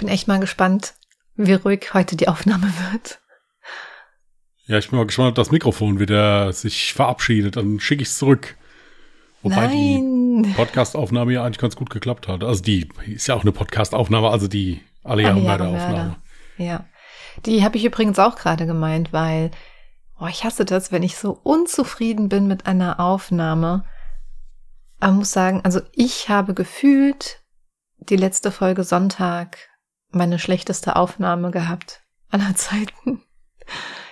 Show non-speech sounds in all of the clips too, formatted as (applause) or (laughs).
bin echt mal gespannt, wie ruhig heute die Aufnahme wird. Ja, ich bin mal gespannt, ob das Mikrofon wieder sich verabschiedet. Dann schicke ich es zurück. Wobei Nein. die Podcastaufnahme ja eigentlich ganz gut geklappt hat. Also die ist ja auch eine Podcastaufnahme, also die alle Jahre Jahre Mörder-Aufnahme. Mörder. Ja. Die habe ich übrigens auch gerade gemeint, weil oh, ich hasse das, wenn ich so unzufrieden bin mit einer Aufnahme. Aber muss sagen, also ich habe gefühlt die letzte Folge Sonntag meine schlechteste Aufnahme gehabt aller Zeiten.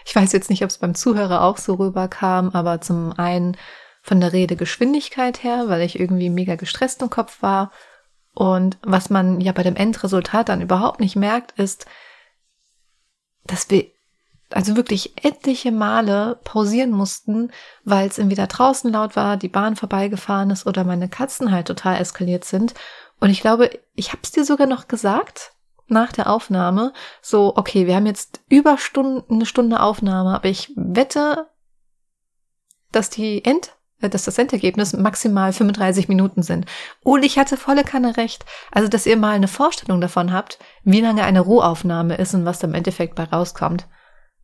Ich weiß jetzt nicht, ob es beim Zuhörer auch so rüberkam, aber zum einen von der Redegeschwindigkeit her, weil ich irgendwie mega gestresst im Kopf war. Und was man ja bei dem Endresultat dann überhaupt nicht merkt, ist, dass wir also wirklich etliche Male pausieren mussten, weil es entweder draußen laut war, die Bahn vorbeigefahren ist oder meine Katzen halt total eskaliert sind. Und ich glaube, ich habe es dir sogar noch gesagt nach der Aufnahme, so, okay, wir haben jetzt über Stunden, eine Stunde Aufnahme, aber ich wette, dass die End, äh, dass das Endergebnis maximal 35 Minuten sind. Und ich hatte volle Kanne recht. Also, dass ihr mal eine Vorstellung davon habt, wie lange eine Rohaufnahme ist und was da im Endeffekt bei rauskommt.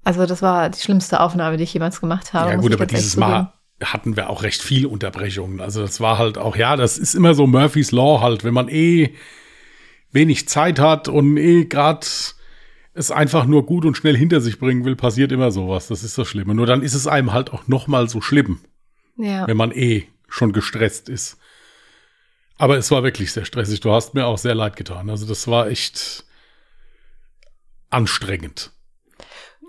Also, das war die schlimmste Aufnahme, die ich jemals gemacht habe. Ja gut, aber dieses. Mal hatten wir auch recht viel Unterbrechungen. Also das war halt auch, ja, das ist immer so Murphys Law halt, wenn man eh wenig Zeit hat und eh gerade es einfach nur gut und schnell hinter sich bringen will, passiert immer sowas. Das ist das Schlimme. Nur dann ist es einem halt auch noch mal so schlimm, Ja. wenn man eh schon gestresst ist. Aber es war wirklich sehr stressig. Du hast mir auch sehr leid getan. Also das war echt anstrengend.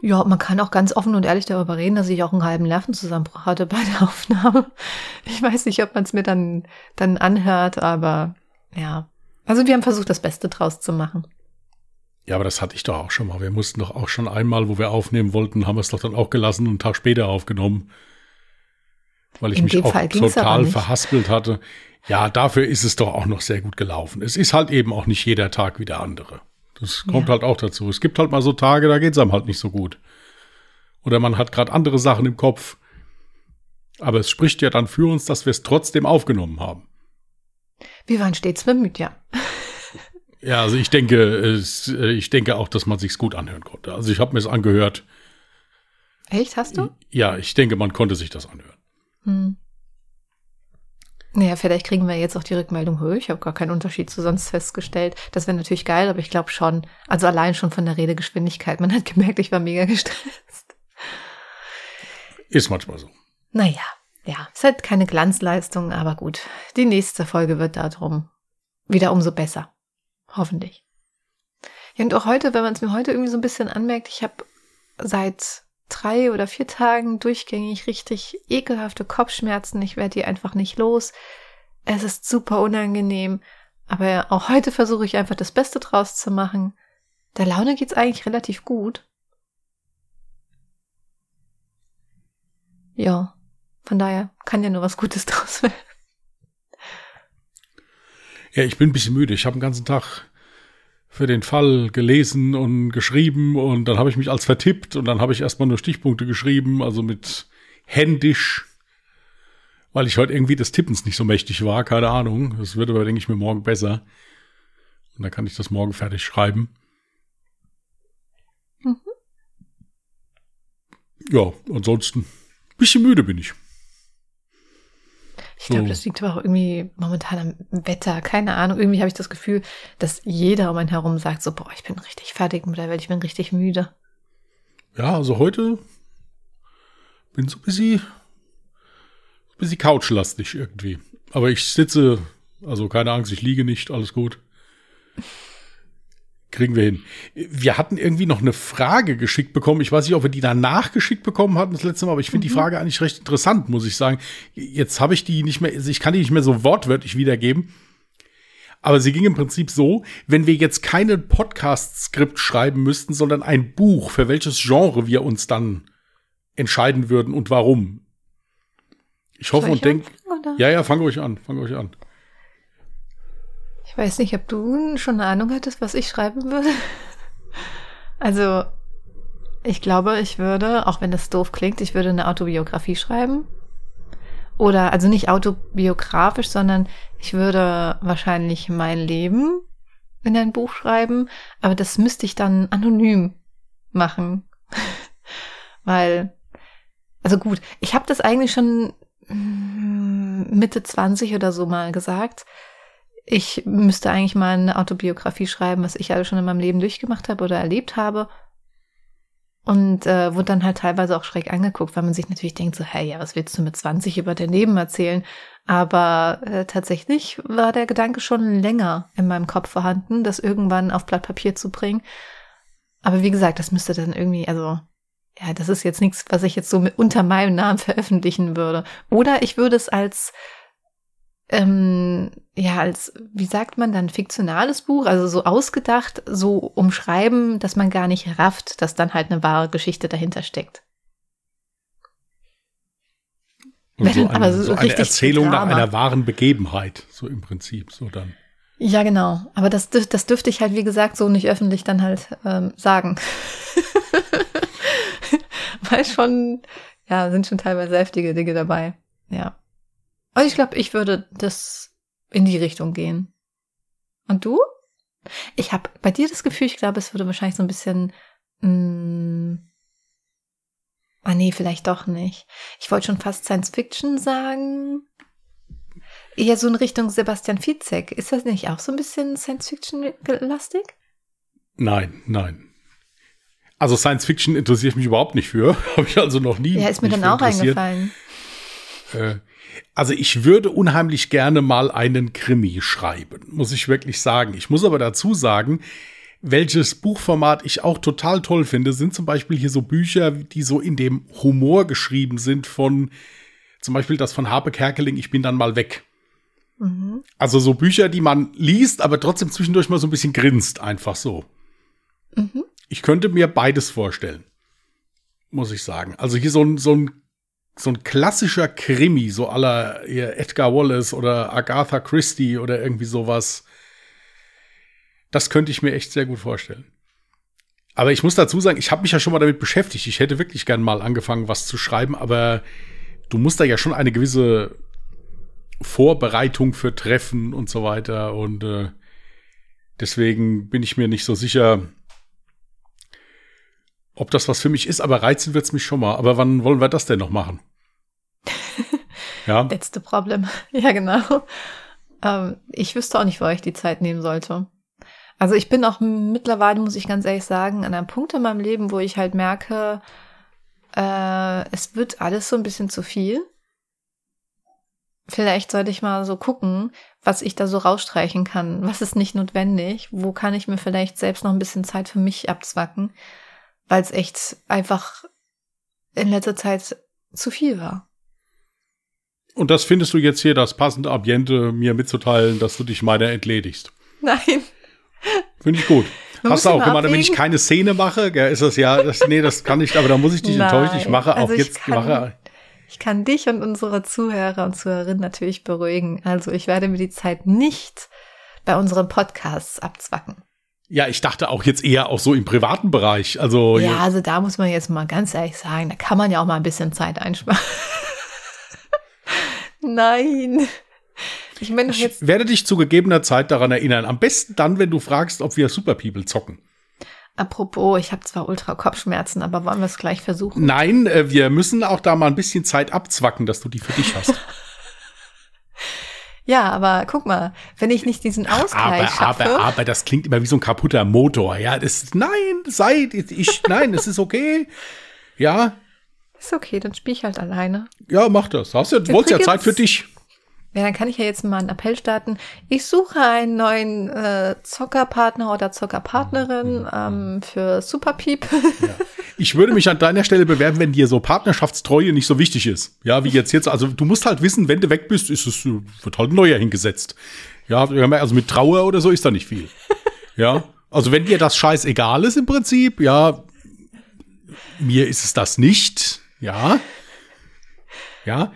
Ja, man kann auch ganz offen und ehrlich darüber reden, dass ich auch einen halben Nervenzusammenbruch hatte bei der (laughs) Aufnahme. Ich weiß nicht, ob man es mir dann, dann anhört, aber ja. Also wir haben versucht, das Beste draus zu machen. Ja, aber das hatte ich doch auch schon mal. Wir mussten doch auch schon einmal, wo wir aufnehmen wollten, haben wir es doch dann auch gelassen und einen Tag später aufgenommen. Weil ich In mich auch total verhaspelt hatte. Ja, dafür ist es doch auch noch sehr gut gelaufen. Es ist halt eben auch nicht jeder Tag wie der andere. Das kommt Ja. halt auch dazu. Es gibt halt mal so Tage, da geht's einem halt nicht so gut. Oder man hat gerade andere Sachen im Kopf. Aber es spricht ja dann für uns, dass wir es trotzdem aufgenommen haben. Wir waren stets bemüht, ja. (laughs) Ja, also ich denke, es, äh, ich denke auch, dass man sich's gut anhören konnte. Also ich habe mir es angehört. Echt, hast du? Ja, ich denke, man konnte sich das anhören. Hm. Naja, vielleicht kriegen wir jetzt auch die Rückmeldung, "Hö, ich habe gar keinen Unterschied zu sonst festgestellt. Das wäre natürlich geil, aber ich glaube schon, also allein schon von der Redegeschwindigkeit. Man hat gemerkt, ich war mega gestresst. Ist manchmal so. Naja, ja, ist halt keine Glanzleistung, aber gut. Die nächste Folge wird darum wieder umso besser. Hoffentlich. Ja, und auch heute, wenn man es mir heute irgendwie so ein bisschen anmerkt, ich habe seit drei oder vier Tagen durchgängig richtig ekelhafte Kopfschmerzen. Ich werde die einfach nicht los. Es ist super unangenehm. Aber auch heute versuche ich einfach das Beste draus zu machen. Der Laune geht's eigentlich relativ gut. Ja, von daher kann ja nur was Gutes (laughs) draus werden. Ja, ich bin ein bisschen müde. Ich habe den ganzen Tag für den Fall gelesen und geschrieben und dann habe ich mich als vertippt und dann habe ich erstmal nur Stichpunkte geschrieben, also mit händisch, weil ich heute irgendwie des Tippens nicht so mächtig war, keine Ahnung. Das wird aber, denke ich mir, morgen besser. Und dann kann ich das morgen fertig schreiben. Mhm. Ja, ansonsten ein bisschen müde bin ich. Ich glaube, So. das liegt aber auch irgendwie momentan am Wetter. Keine Ahnung. Irgendwie habe ich das Gefühl, dass jeder um einen herum sagt so, boah, ich bin richtig fertig mit der Welt, ich bin richtig müde. Ja, also heute bin so ein bisschen, ein bisschen couchlastig irgendwie. Aber ich sitze, also keine Angst, ich liege nicht, alles gut. Kriegen wir hin. Wir hatten irgendwie noch eine Frage geschickt bekommen. Ich weiß nicht, ob wir die danach geschickt bekommen hatten das letzte Mal, aber ich finde die Frage eigentlich recht interessant, muss ich sagen. Jetzt habe ich die nicht mehr, also ich kann die nicht mehr so wortwörtlich wiedergeben. Aber sie ging im Prinzip so, wenn wir jetzt keinen Podcast-Skript schreiben müssten, sondern ein Buch, für welches Genre wir uns dann entscheiden würden und warum. Ich hoffe Soll und ich denke, ja, ja, fang euch an, fang euch an. Ich weiß nicht, ob du schon eine Ahnung hattest, was ich schreiben würde. Also, ich glaube, ich würde, auch wenn das doof klingt, ich würde eine Autobiografie schreiben. Oder, also nicht autobiografisch, sondern ich würde wahrscheinlich mein Leben in ein Buch schreiben, aber das müsste ich dann anonym machen. (laughs) Weil, also gut, ich habe das eigentlich schon mm, Mitte 20 oder so mal gesagt. Ich müsste eigentlich mal eine Autobiografie schreiben, was ich alles schon in meinem Leben durchgemacht habe oder erlebt habe. Und äh, wurde dann halt teilweise auch schräg angeguckt, weil man sich natürlich denkt, so, hey, ja, was willst du mit 20 über dein Leben erzählen? Aber äh, tatsächlich war der Gedanke schon länger in meinem Kopf vorhanden, das irgendwann auf Blatt Papier zu bringen. Aber wie gesagt, das müsste dann irgendwie, also, ja, das ist jetzt nichts, was ich jetzt so mit unter meinem Namen (laughs) veröffentlichen würde. Oder ich würde es als ähm, ja, als, wie sagt man dann, fiktionales Buch, also so ausgedacht, so umschreiben, dass man gar nicht rafft, dass dann halt eine wahre Geschichte dahinter steckt. Und so eine, so so eine Erzählung nach einer wahren Begebenheit, so im Prinzip, so dann. Ja, genau. Aber das, das dürfte ich halt, wie gesagt, so nicht öffentlich dann halt ähm, sagen. (laughs) Weil schon, ja, sind schon teilweise heftige Dinge dabei. Ja. Also ich glaube, ich würde das in die Richtung gehen. Und du? Ich habe bei dir das Gefühl, ich glaube, es würde wahrscheinlich so ein bisschen. Mh, mm, ah nee, vielleicht doch nicht. Ich wollte schon fast Science Fiction sagen. Eher so in Richtung Sebastian Fitzek. Ist das nicht auch so ein bisschen Science Fiction-lastig? Nein, nein. Also Science Fiction interessiert mich überhaupt nicht für. (laughs) Habe ich also noch nie. Ja, ist mir dann auch eingefallen. Äh, also ich würde unheimlich gerne mal einen Krimi schreiben, muss ich wirklich sagen. Ich muss aber dazu sagen, welches Buchformat ich auch total toll finde, sind zum Beispiel hier so Bücher, die so in dem Humor geschrieben sind von zum Beispiel das von Harpe Kerkeling, Ich bin dann mal weg. Mhm. Also so Bücher, die man liest, aber trotzdem zwischendurch mal so ein bisschen grinst, einfach so. Mhm. Ich könnte mir beides vorstellen, muss ich sagen. Also hier so ein, so ein so ein klassischer Krimi, so aller Edgar Wallace oder Agatha Christie oder irgendwie sowas. Das könnte ich mir echt sehr gut vorstellen. Aber ich muss dazu sagen, ich habe mich ja schon mal damit beschäftigt. Ich hätte wirklich gern mal angefangen, was zu schreiben, aber du musst da ja schon eine gewisse Vorbereitung für Treffen und so weiter. Und äh, deswegen bin ich mir nicht so sicher, ob das was für mich ist, aber reizen wird's mich schon mal. Aber wann wollen wir das denn noch machen? (laughs) ja. The problem. (laughs) Ja, genau. Ähm, ich wüsste auch nicht, wo ich die Zeit nehmen sollte. Also ich bin auch mittlerweile, muss ich ganz ehrlich sagen, an einem Punkt in meinem Leben, wo ich halt merke, äh, es wird alles so ein bisschen zu viel. Vielleicht sollte ich mal so gucken, was ich da so rausstreichen kann. Was ist nicht notwendig? Wo kann ich mir vielleicht selbst noch ein bisschen Zeit für mich abzwacken? Weil es echt einfach in letzter Zeit zu viel war. Und das findest du jetzt hier das passende Ambiente, mir mitzuteilen, dass du dich meiner entledigst? Nein. Finde ich gut. Man Hast du auch gemacht, wenn ich keine Szene mache, ist das ja, das, nee, das kann ich, aber da muss ich dich Nein. enttäuschen. Ich mache also auch jetzt, kann, mache, ich kann dich und unsere Zuhörer und Zuhörerinnen natürlich beruhigen. Also ich werde mir die Zeit nicht bei unseren Podcasts abzwacken. Ja, ich dachte auch jetzt eher auch so im privaten Bereich. Also ja, also da muss man jetzt mal ganz ehrlich sagen, da kann man ja auch mal ein bisschen Zeit einsparen. (laughs) Nein. Ich, meine, ich jetzt werde dich zu gegebener Zeit daran erinnern. Am besten dann, wenn du fragst, ob wir Super People zocken. Apropos, ich habe zwar ultra Kopfschmerzen, aber wollen wir es gleich versuchen? Nein, äh, wir müssen auch da mal ein bisschen Zeit abzwacken, dass du die für dich hast. (laughs) Ja, aber guck mal, wenn ich nicht diesen Ausgleich aber, schaffe. Aber, aber das klingt immer wie so ein kaputter Motor. Ja, das, nein, sei, ich, nein, es ist okay. Ja. Ist okay, dann spiel ich halt alleine. Ja, mach das. Hast du wolltest ja Zeit für dich. Ja, dann kann ich ja jetzt mal einen Appell starten. Ich suche einen neuen äh, Zockerpartner oder Zockerpartnerin ähm, für Superpiep. Ja. (laughs) Ich würde mich an deiner Stelle bewerben, wenn dir so Partnerschaftstreue nicht so wichtig ist. Ja, wie jetzt jetzt. Also du musst halt wissen, wenn du weg bist, ist es wird halt ein neuer hingesetzt. Ja, also mit Trauer oder so ist da nicht viel. Ja, also wenn dir das Scheiß egal ist im Prinzip, ja, mir ist es das nicht. Ja. Ja,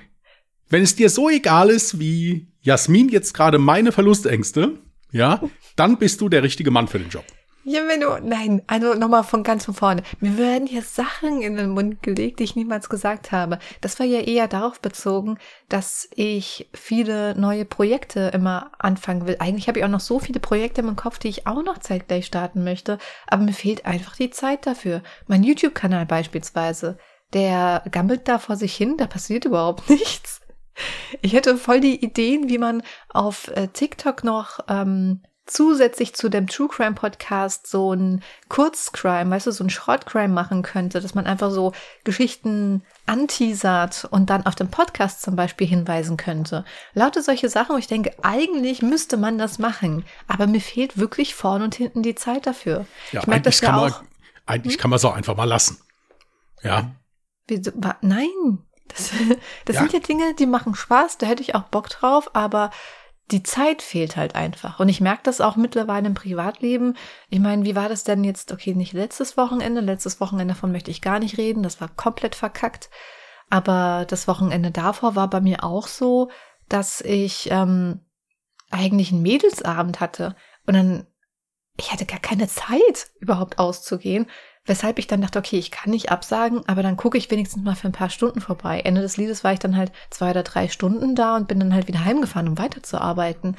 wenn es dir so egal ist, wie Jasmin jetzt gerade meine Verlustängste, ja, dann bist du der richtige Mann für den Job. Ja, wenn du, nein, also nochmal von ganz von vorne. Mir werden hier Sachen in den Mund gelegt, die ich niemals gesagt habe. Das war ja eher darauf bezogen, dass ich viele neue Projekte immer anfangen will. Eigentlich habe ich auch noch so viele Projekte im Kopf, die ich auch noch zeitgleich starten möchte, aber mir fehlt einfach die Zeit dafür. Mein YouTube-Kanal beispielsweise, der gammelt da vor sich hin, da passiert überhaupt (laughs) nichts. Ich hätte voll die Ideen, wie man auf äh, TikTok noch ähm, zusätzlich zu dem True Crime Podcast so ein Kurzcrime, weißt du, so ein Shortcrime machen könnte, dass man einfach so Geschichten anteasert und dann auf dem Podcast zum Beispiel hinweisen könnte. Lauter solche Sachen, wo ich denke, eigentlich müsste man das machen, aber mir fehlt wirklich vorn und hinten die Zeit dafür. Ja, ich merke das ja auch. Man, eigentlich hm? kann man es auch einfach mal lassen. Ja. Wieso, nein, das, (laughs) das ja. sind ja Dinge, die machen Spaß, da hätte ich auch Bock drauf, aber die Zeit fehlt halt einfach. Und ich merke das auch mittlerweile im Privatleben. Ich meine, wie war das denn jetzt? Okay, nicht letztes Wochenende. Letztes Wochenende davon möchte ich gar nicht reden. Das war komplett verkackt. Aber das Wochenende davor war bei mir auch so, dass ich ähm, eigentlich einen Mädelsabend hatte. Und dann, ich hatte gar keine Zeit, überhaupt auszugehen. Weshalb ich dann dachte, okay, ich kann nicht absagen, aber dann gucke ich wenigstens mal für ein paar Stunden vorbei. Ende des Liedes war ich dann halt zwei oder drei Stunden da und bin dann halt wieder heimgefahren, um weiterzuarbeiten.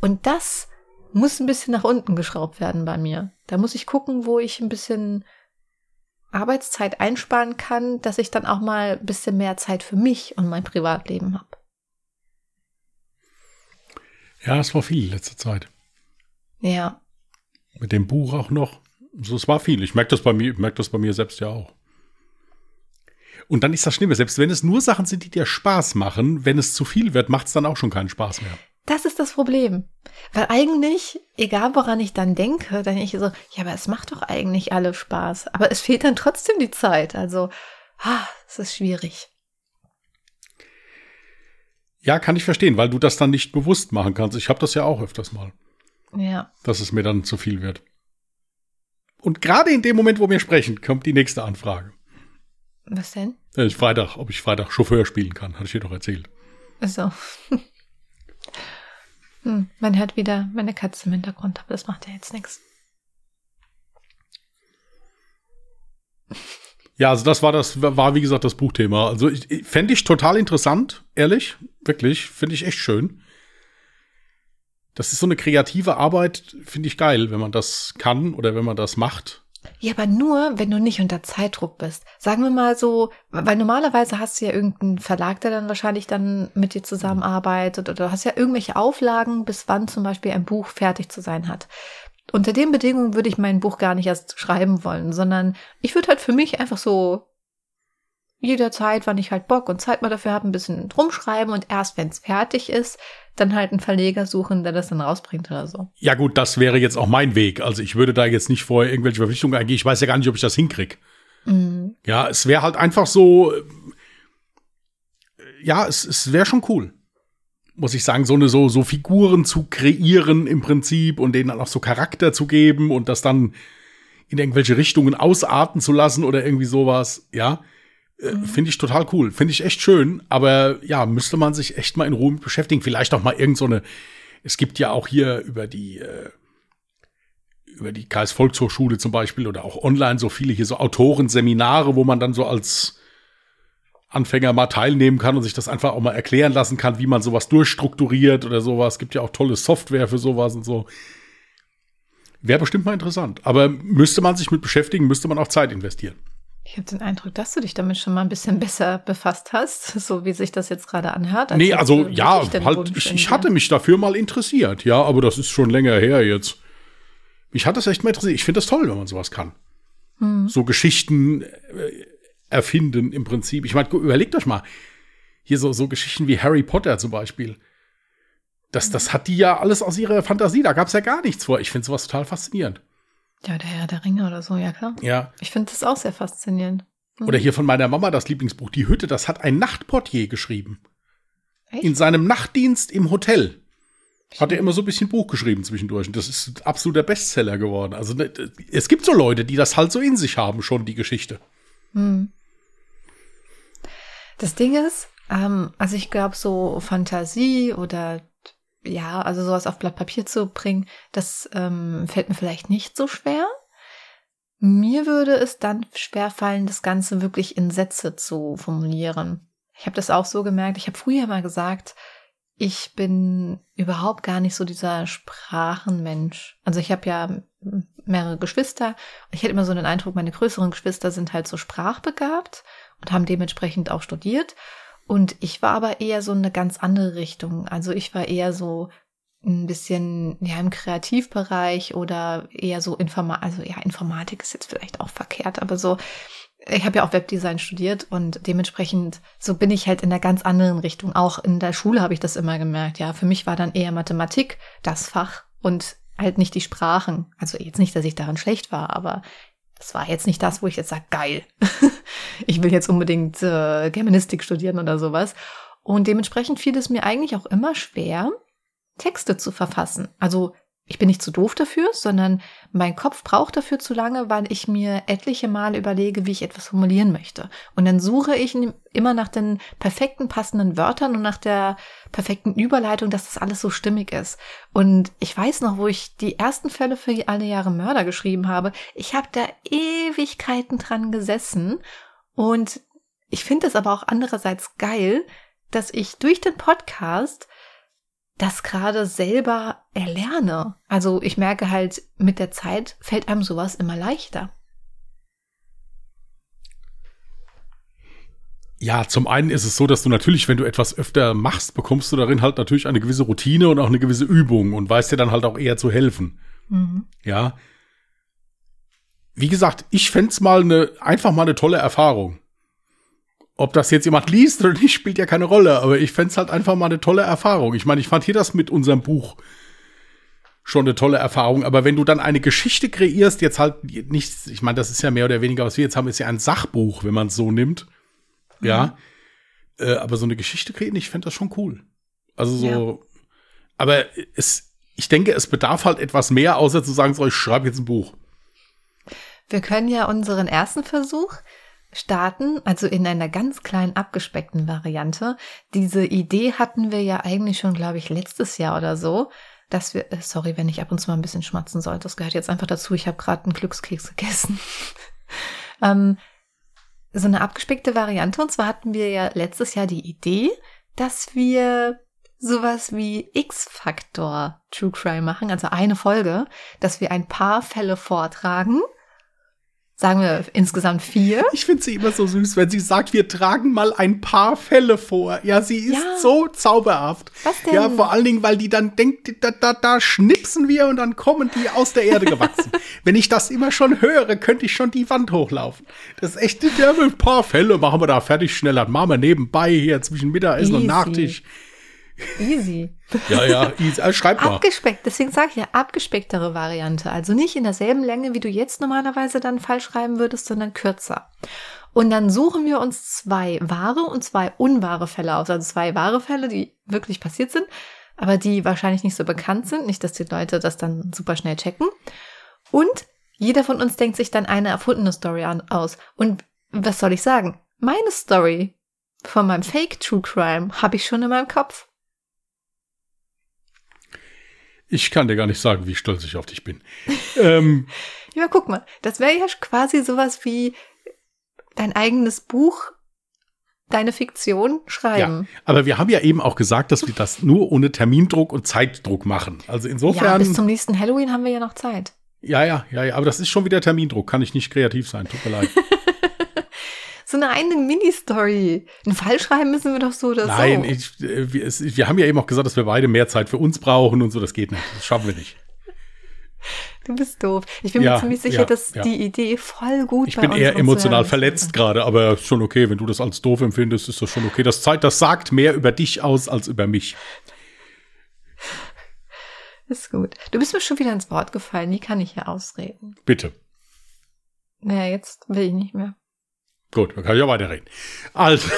Und das muss ein bisschen nach unten geschraubt werden bei mir. Da muss ich gucken, wo ich ein bisschen Arbeitszeit einsparen kann, dass ich dann auch mal ein bisschen mehr Zeit für mich und mein Privatleben habe. Ja, es war viel letzte Zeit. Ja. Mit dem Buch auch noch. So, es war viel. Ich merke das bei mir, merke das bei mir selbst ja auch. Und dann ist das Schlimme, selbst wenn es nur Sachen sind, die dir Spaß machen, wenn es zu viel wird, macht es dann auch schon keinen Spaß mehr. Das ist das Problem. Weil eigentlich, egal woran ich dann denke, dann denke ich so, ja, aber es macht doch eigentlich alle Spaß. Aber es fehlt dann trotzdem die Zeit. Also, ah, es ist schwierig. Ja, kann ich verstehen, weil du das dann nicht bewusst machen kannst. Ich habe das ja auch öfters mal. Ja. Dass es mir dann zu viel wird. Und gerade in dem Moment, wo wir sprechen, kommt die nächste Anfrage. Was denn? Ist Freitag, ob ich Freitag Chauffeur spielen kann, hatte ich dir doch erzählt. Ach (laughs) hm, man hört wieder meine Katze im Hintergrund, aber das macht ja jetzt nichts. Ja, also das war das, war wie gesagt das Buchthema. Also ich, fände ich total interessant, ehrlich, wirklich, finde ich echt schön. Das ist so eine kreative Arbeit, finde ich geil, wenn man das kann oder wenn man das macht. Ja, aber nur, wenn du nicht unter Zeitdruck bist. Sagen wir mal so, weil normalerweise hast du ja irgendeinen Verlag, der dann wahrscheinlich dann mit dir zusammenarbeitet oder du hast ja irgendwelche Auflagen, bis wann zum Beispiel ein Buch fertig zu sein hat. Unter den Bedingungen würde ich mein Buch gar nicht erst schreiben wollen, sondern ich würde halt für mich einfach so jederzeit, wann ich halt Bock und Zeit mal dafür habe, ein bisschen rumschreiben und erst wenn es fertig ist, dann halt einen Verleger suchen, der das dann rausbringt oder so. Ja gut, das wäre jetzt auch mein Weg. Also ich würde da jetzt nicht vorher irgendwelche Verpflichtungen eingehen. Ich weiß ja gar nicht, ob ich das hinkriege. Mhm. Ja, es wäre halt einfach so, äh, ja, es, es wäre schon cool. Muss ich sagen, so eine so, so Figuren zu kreieren im Prinzip und denen dann auch so Charakter zu geben und das dann in irgendwelche Richtungen ausarten zu lassen oder irgendwie sowas, ja. Äh, mhm. Finde ich total cool. Finde ich echt schön. Aber ja, müsste man sich echt mal in Ruhe beschäftigen. Vielleicht auch mal irgend so eine. Es gibt ja auch hier über die, äh, über die Kreis Volkshochschule zum Beispiel oder auch online so viele hier so Autorenseminare, wo man dann so als Anfänger mal teilnehmen kann und sich das einfach auch mal erklären lassen kann, wie man sowas durchstrukturiert oder sowas. Es gibt ja auch tolle Software für sowas und so. Wäre bestimmt mal interessant. Aber müsste man sich mit beschäftigen, müsste man auch Zeit investieren. Ich habe den Eindruck, dass du dich damit schon mal ein bisschen (laughs) besser befasst hast, so wie sich das jetzt gerade anhört. Als nee, also ja, halt, ich, ich hatte mich dafür mal interessiert, ja, aber das ist schon länger her jetzt. Mich hat das echt mal interessiert. Ich finde das toll, wenn man sowas kann. Hm. So Geschichten äh, erfinden im Prinzip. Ich meine, überlegt euch mal, hier so, so Geschichten wie Harry Potter zum Beispiel. Das, das hat die ja alles aus ihrer Fantasie. Da gab es ja gar nichts vor. Ich finde sowas total faszinierend. Ja, der Herr der Ringe oder so, ja klar. Ja. Ich finde das auch sehr faszinierend. Mhm. Oder hier von meiner Mama das Lieblingsbuch, Die Hütte, das hat ein Nachtportier geschrieben. Echt? In seinem Nachtdienst im Hotel. Hat er immer so ein bisschen Buch geschrieben zwischendurch. Und das ist absoluter Bestseller geworden. Also ne, es gibt so Leute, die das halt so in sich haben, schon die Geschichte. Hm. Das Ding ist, ähm, also ich glaube, so Fantasie oder ja, also sowas auf Blatt Papier zu bringen, das ähm, fällt mir vielleicht nicht so schwer. Mir würde es dann schwer fallen, das Ganze wirklich in Sätze zu formulieren. Ich habe das auch so gemerkt. Ich habe früher mal gesagt, ich bin überhaupt gar nicht so dieser Sprachenmensch. Also ich habe ja mehrere Geschwister. Ich hätte immer so den Eindruck, meine größeren Geschwister sind halt so sprachbegabt und haben dementsprechend auch studiert. Und ich war aber eher so eine ganz andere Richtung. Also ich war eher so ein bisschen ja im Kreativbereich oder eher so Informa also ja Informatik ist jetzt vielleicht auch verkehrt, aber so ich habe ja auch Webdesign studiert und dementsprechend so bin ich halt in einer ganz anderen Richtung. Auch in der Schule habe ich das immer gemerkt. Ja, für mich war dann eher Mathematik das Fach und halt nicht die Sprachen. Also jetzt nicht, dass ich daran schlecht war, aber das war jetzt nicht das, wo ich jetzt sage, geil, (laughs) ich will jetzt unbedingt äh, Germanistik studieren oder sowas. Und dementsprechend fiel es mir eigentlich auch immer schwer, Texte zu verfassen. Also ich bin nicht zu doof dafür, sondern mein Kopf braucht dafür zu lange, weil ich mir etliche Male überlege, wie ich etwas formulieren möchte. Und dann suche ich immer nach den perfekten passenden Wörtern und nach der perfekten Überleitung, dass das alles so stimmig ist. Und ich weiß noch, wo ich die ersten Fälle für alle Jahre Mörder geschrieben habe. Ich habe da Ewigkeiten dran gesessen und ich finde es aber auch andererseits geil, dass ich durch den Podcast das gerade selber erlerne. Also ich merke halt, mit der Zeit fällt einem sowas immer leichter. Ja, zum einen ist es so, dass du natürlich, wenn du etwas öfter machst, bekommst du darin halt natürlich eine gewisse Routine und auch eine gewisse Übung und weißt dir dann halt auch eher zu helfen. Mhm. Ja. Wie gesagt, ich fände mal eine, einfach mal eine tolle Erfahrung. Ob das jetzt jemand liest oder nicht, spielt ja keine Rolle, aber ich fände halt einfach mal eine tolle Erfahrung. Ich meine, ich fand hier das mit unserem Buch schon eine tolle Erfahrung, aber wenn du dann eine Geschichte kreierst, jetzt halt nicht, ich meine, das ist ja mehr oder weniger, was wir jetzt haben, ist ja ein Sachbuch, wenn man es so nimmt. Mhm. Ja. Äh, aber so eine Geschichte kreieren, ich fände das schon cool. Also so, ja. aber es, ich denke, es bedarf halt etwas mehr, außer zu sagen, so, ich schreibe jetzt ein Buch. Wir können ja unseren ersten Versuch starten, also in einer ganz kleinen abgespeckten Variante. Diese Idee hatten wir ja eigentlich schon, glaube ich, letztes Jahr oder so, dass wir, äh, sorry, wenn ich ab und zu mal ein bisschen schmatzen sollte, das gehört jetzt einfach dazu, ich habe gerade einen Glückskeks gegessen. (laughs) ähm, so eine abgespeckte Variante, und zwar hatten wir ja letztes Jahr die Idee, dass wir sowas wie X-Faktor True Crime machen, also eine Folge, dass wir ein paar Fälle vortragen sagen wir insgesamt vier. Ich finde sie immer so süß, wenn sie sagt, wir tragen mal ein paar Fälle vor. Ja, sie ist ja. so zauberhaft. Was denn? Ja, vor allen Dingen, weil die dann denkt, da, da, da schnipsen wir und dann kommen die aus der Erde gewachsen. (laughs) wenn ich das immer schon höre, könnte ich schon die Wand hochlaufen. Das ist echt, ja, ein paar Fälle machen wir da fertig schneller. Machen wir nebenbei hier zwischen Mittagessen Easy. und Nachtisch. Easy. Ja, ja, easy. Also schreib mal. Abgespeckt, deswegen sage ich ja, abgespecktere Variante. Also nicht in derselben Länge, wie du jetzt normalerweise dann falsch schreiben würdest, sondern kürzer. Und dann suchen wir uns zwei wahre und zwei unwahre Fälle aus. Also zwei wahre Fälle, die wirklich passiert sind, aber die wahrscheinlich nicht so bekannt sind. Nicht, dass die Leute das dann super schnell checken. Und jeder von uns denkt sich dann eine erfundene Story an, aus. Und was soll ich sagen? Meine Story von meinem Fake True Crime habe ich schon in meinem Kopf. Ich kann dir gar nicht sagen, wie stolz ich auf dich bin. (laughs) ähm, ja, guck mal, das wäre ja quasi sowas wie dein eigenes Buch, deine Fiktion schreiben. Ja, aber wir haben ja eben auch gesagt, dass wir das nur ohne Termindruck und Zeitdruck machen. Also insofern. Ja, bis zum nächsten Halloween haben wir ja noch Zeit. Ja, ja, ja, ja, aber das ist schon wieder Termindruck. Kann ich nicht kreativ sein. Tut mir leid. (laughs) so eine eigene Mini-Story. Einen Fall schreiben müssen wir doch so oder Nein, so. Nein, äh, wir, wir haben ja eben auch gesagt, dass wir beide mehr Zeit für uns brauchen und so. Das geht nicht. Das schaffen wir nicht. Du bist doof. Ich bin ja, mir ziemlich sicher, ja, dass ja. die Idee voll gut. Ich bin eher emotional verletzt gerade, aber schon okay, wenn du das als doof empfindest, ist das schon okay. Das, das sagt mehr über dich aus als über mich. Ist gut. Du bist mir schon wieder ins Wort gefallen. Wie kann ich hier ausreden? Bitte. Naja, jetzt will ich nicht mehr. Gut, dann kann ich ja weiterreden. Also.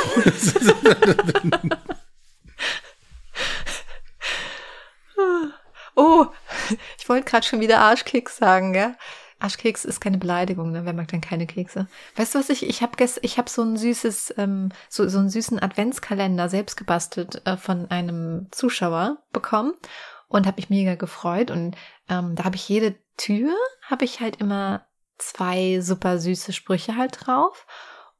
(laughs) oh, ich wollte gerade schon wieder Arschkick sagen, gell? Arschkeks ist keine Beleidigung, ne? Wer mag denn keine Kekse? Weißt du was ich? Ich habe ich hab so ein süßes, ähm, so, so einen süßen Adventskalender selbst gebastelt äh, von einem Zuschauer bekommen und habe mich mega gefreut. Und ähm, da habe ich jede Tür, habe ich halt immer zwei super süße Sprüche halt drauf.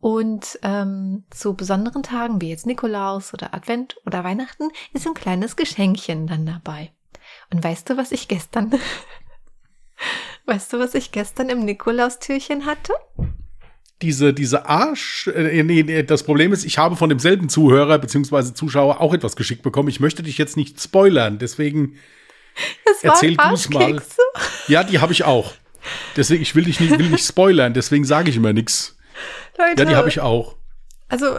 Und ähm, zu besonderen Tagen wie jetzt Nikolaus oder Advent oder Weihnachten ist ein kleines Geschenkchen dann dabei. Und weißt du, was ich gestern, (laughs) weißt du, was ich gestern im Nikolaustürchen hatte? Diese, diese Arsch, äh, nee, das Problem ist, ich habe von demselben Zuhörer bzw. Zuschauer auch etwas geschickt bekommen. Ich möchte dich jetzt nicht spoilern, deswegen das erzähl du's mal. Ja, die habe ich auch. Deswegen, ich will dich nicht, will nicht spoilern, deswegen sage ich immer nichts. (laughs) Ja, die habe ich auch. Also,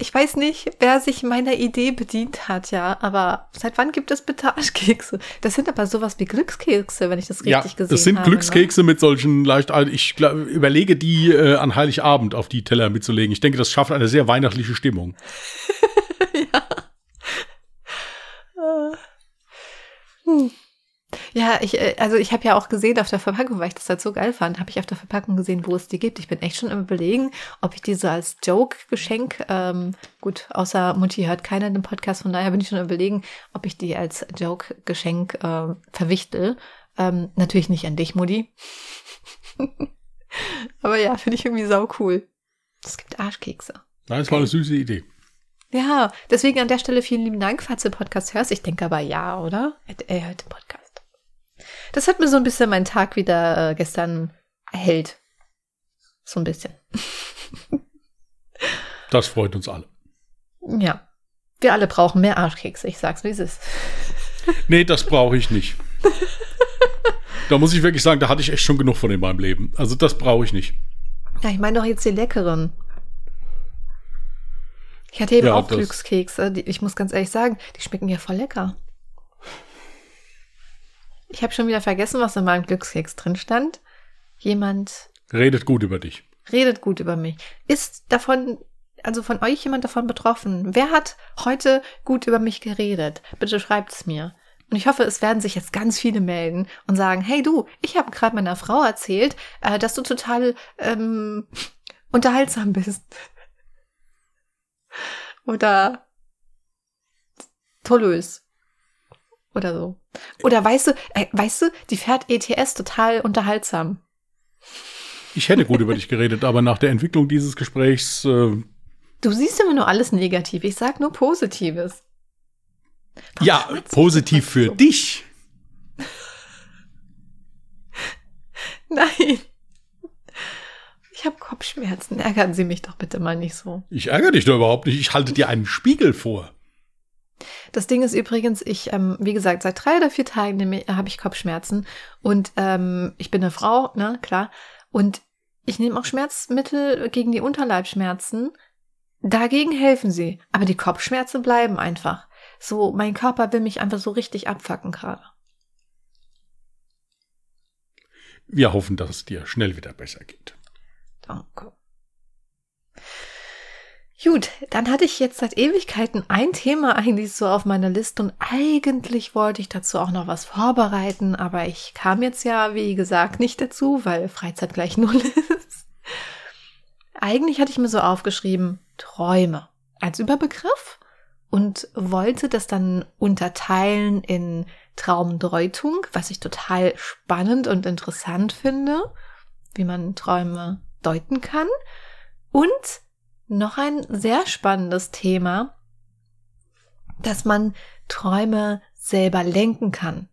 ich weiß nicht, wer sich meiner Idee bedient hat, ja, aber seit wann gibt es bitte Arschkekse? Das sind aber sowas wie Glückskekse, wenn ich das richtig ja, gesehen habe. Das sind habe, Glückskekse ne? mit solchen leicht, ich überlege die äh, an Heiligabend auf die Teller mitzulegen. Ich denke, das schafft eine sehr weihnachtliche Stimmung. (laughs) ja. Hm. Ja, ich, äh, also ich habe ja auch gesehen auf der Verpackung, weil ich das halt so geil fand, habe ich auf der Verpackung gesehen, wo es die gibt. Ich bin echt schon im Überlegen, ob ich diese als Joke-Geschenk, ähm, gut, außer Mutti hört keiner den Podcast, von daher bin ich schon im Überlegen, ob ich die als Joke-Geschenk äh, verwichtel. Ähm, natürlich nicht an dich, Mutti. (laughs) Aber ja, finde ich irgendwie sau cool. Es gibt Arschkekse. Nein, es war eine süße Idee. Ja, deswegen an der Stelle vielen lieben Dank, falls du den Podcast hörst. Ich denke aber ja, oder? Er hört den Podcast. Das hat mir so ein bisschen meinen Tag wieder äh, gestern erhellt. So ein bisschen. (laughs) das freut uns alle. Ja. Wir alle brauchen mehr Arschkekse, ich sag's, wie es ist. (laughs) nee, das brauche ich nicht. da muss ich wirklich sagen, da hatte ich echt schon genug von in meinem Leben. Also das brauche ich nicht. Ja, ich meine doch jetzt die leckeren. Ich hatte eben ja, auch Glückskekse. Die, ich muss ganz ehrlich sagen, die schmecken ja voll lecker. Ich habe schon wieder vergessen, was in meinem Glückskeks drin stand. Jemand redet gut über dich. Redet gut über mich. Ist davon, also von euch jemand davon betroffen? Wer hat heute gut über mich geredet? Bitte schreibt es mir. Und ich hoffe, es werden sich jetzt ganz viele melden und sagen, hey du, ich habe gerade meiner Frau erzählt, äh, dass du total ähm, (laughs) unterhaltsam bist. (laughs) Oder tollös. Oder so. Oder weißt du, äh, weißt du, die fährt ETS total unterhaltsam. Ich hätte gut über dich geredet, aber nach der Entwicklung dieses Gesprächs. Äh, du siehst immer nur alles negativ. Ich sag nur Positives. Warum ja, positiv für so? dich. (laughs) Nein. Ich habe Kopfschmerzen. Ärgern Sie mich doch bitte mal nicht so. Ich ärgere dich doch überhaupt nicht. Ich halte dir einen Spiegel vor. Das Ding ist übrigens, ich, ähm, wie gesagt, seit drei oder vier Tagen habe ich Kopfschmerzen und ähm, ich bin eine Frau, ne, klar. Und ich nehme auch Schmerzmittel gegen die Unterleibschmerzen. Dagegen helfen sie, aber die Kopfschmerzen bleiben einfach. So, mein Körper will mich einfach so richtig abfacken gerade. Wir hoffen, dass es dir schnell wieder besser geht. Danke. Gut, dann hatte ich jetzt seit Ewigkeiten ein Thema eigentlich so auf meiner Liste und eigentlich wollte ich dazu auch noch was vorbereiten, aber ich kam jetzt ja, wie gesagt, nicht dazu, weil Freizeit gleich (laughs) null ist. Eigentlich hatte ich mir so aufgeschrieben, Träume als Überbegriff und wollte das dann unterteilen in Traumdeutung, was ich total spannend und interessant finde, wie man Träume deuten kann und noch ein sehr spannendes Thema, dass man Träume selber lenken kann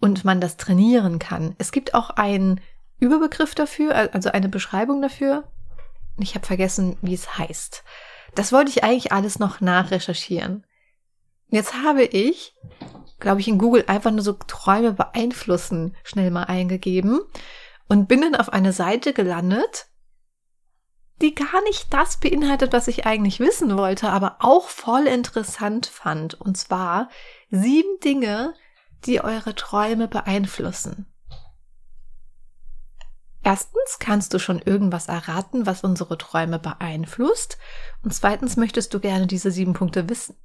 und man das trainieren kann. Es gibt auch einen Überbegriff dafür, also eine Beschreibung dafür. Ich habe vergessen, wie es heißt. Das wollte ich eigentlich alles noch nachrecherchieren. Jetzt habe ich, glaube ich, in Google einfach nur so Träume beeinflussen schnell mal eingegeben und bin dann auf eine Seite gelandet, die gar nicht das beinhaltet, was ich eigentlich wissen wollte, aber auch voll interessant fand. Und zwar sieben Dinge, die eure Träume beeinflussen. Erstens kannst du schon irgendwas erraten, was unsere Träume beeinflusst. Und zweitens möchtest du gerne diese sieben Punkte wissen.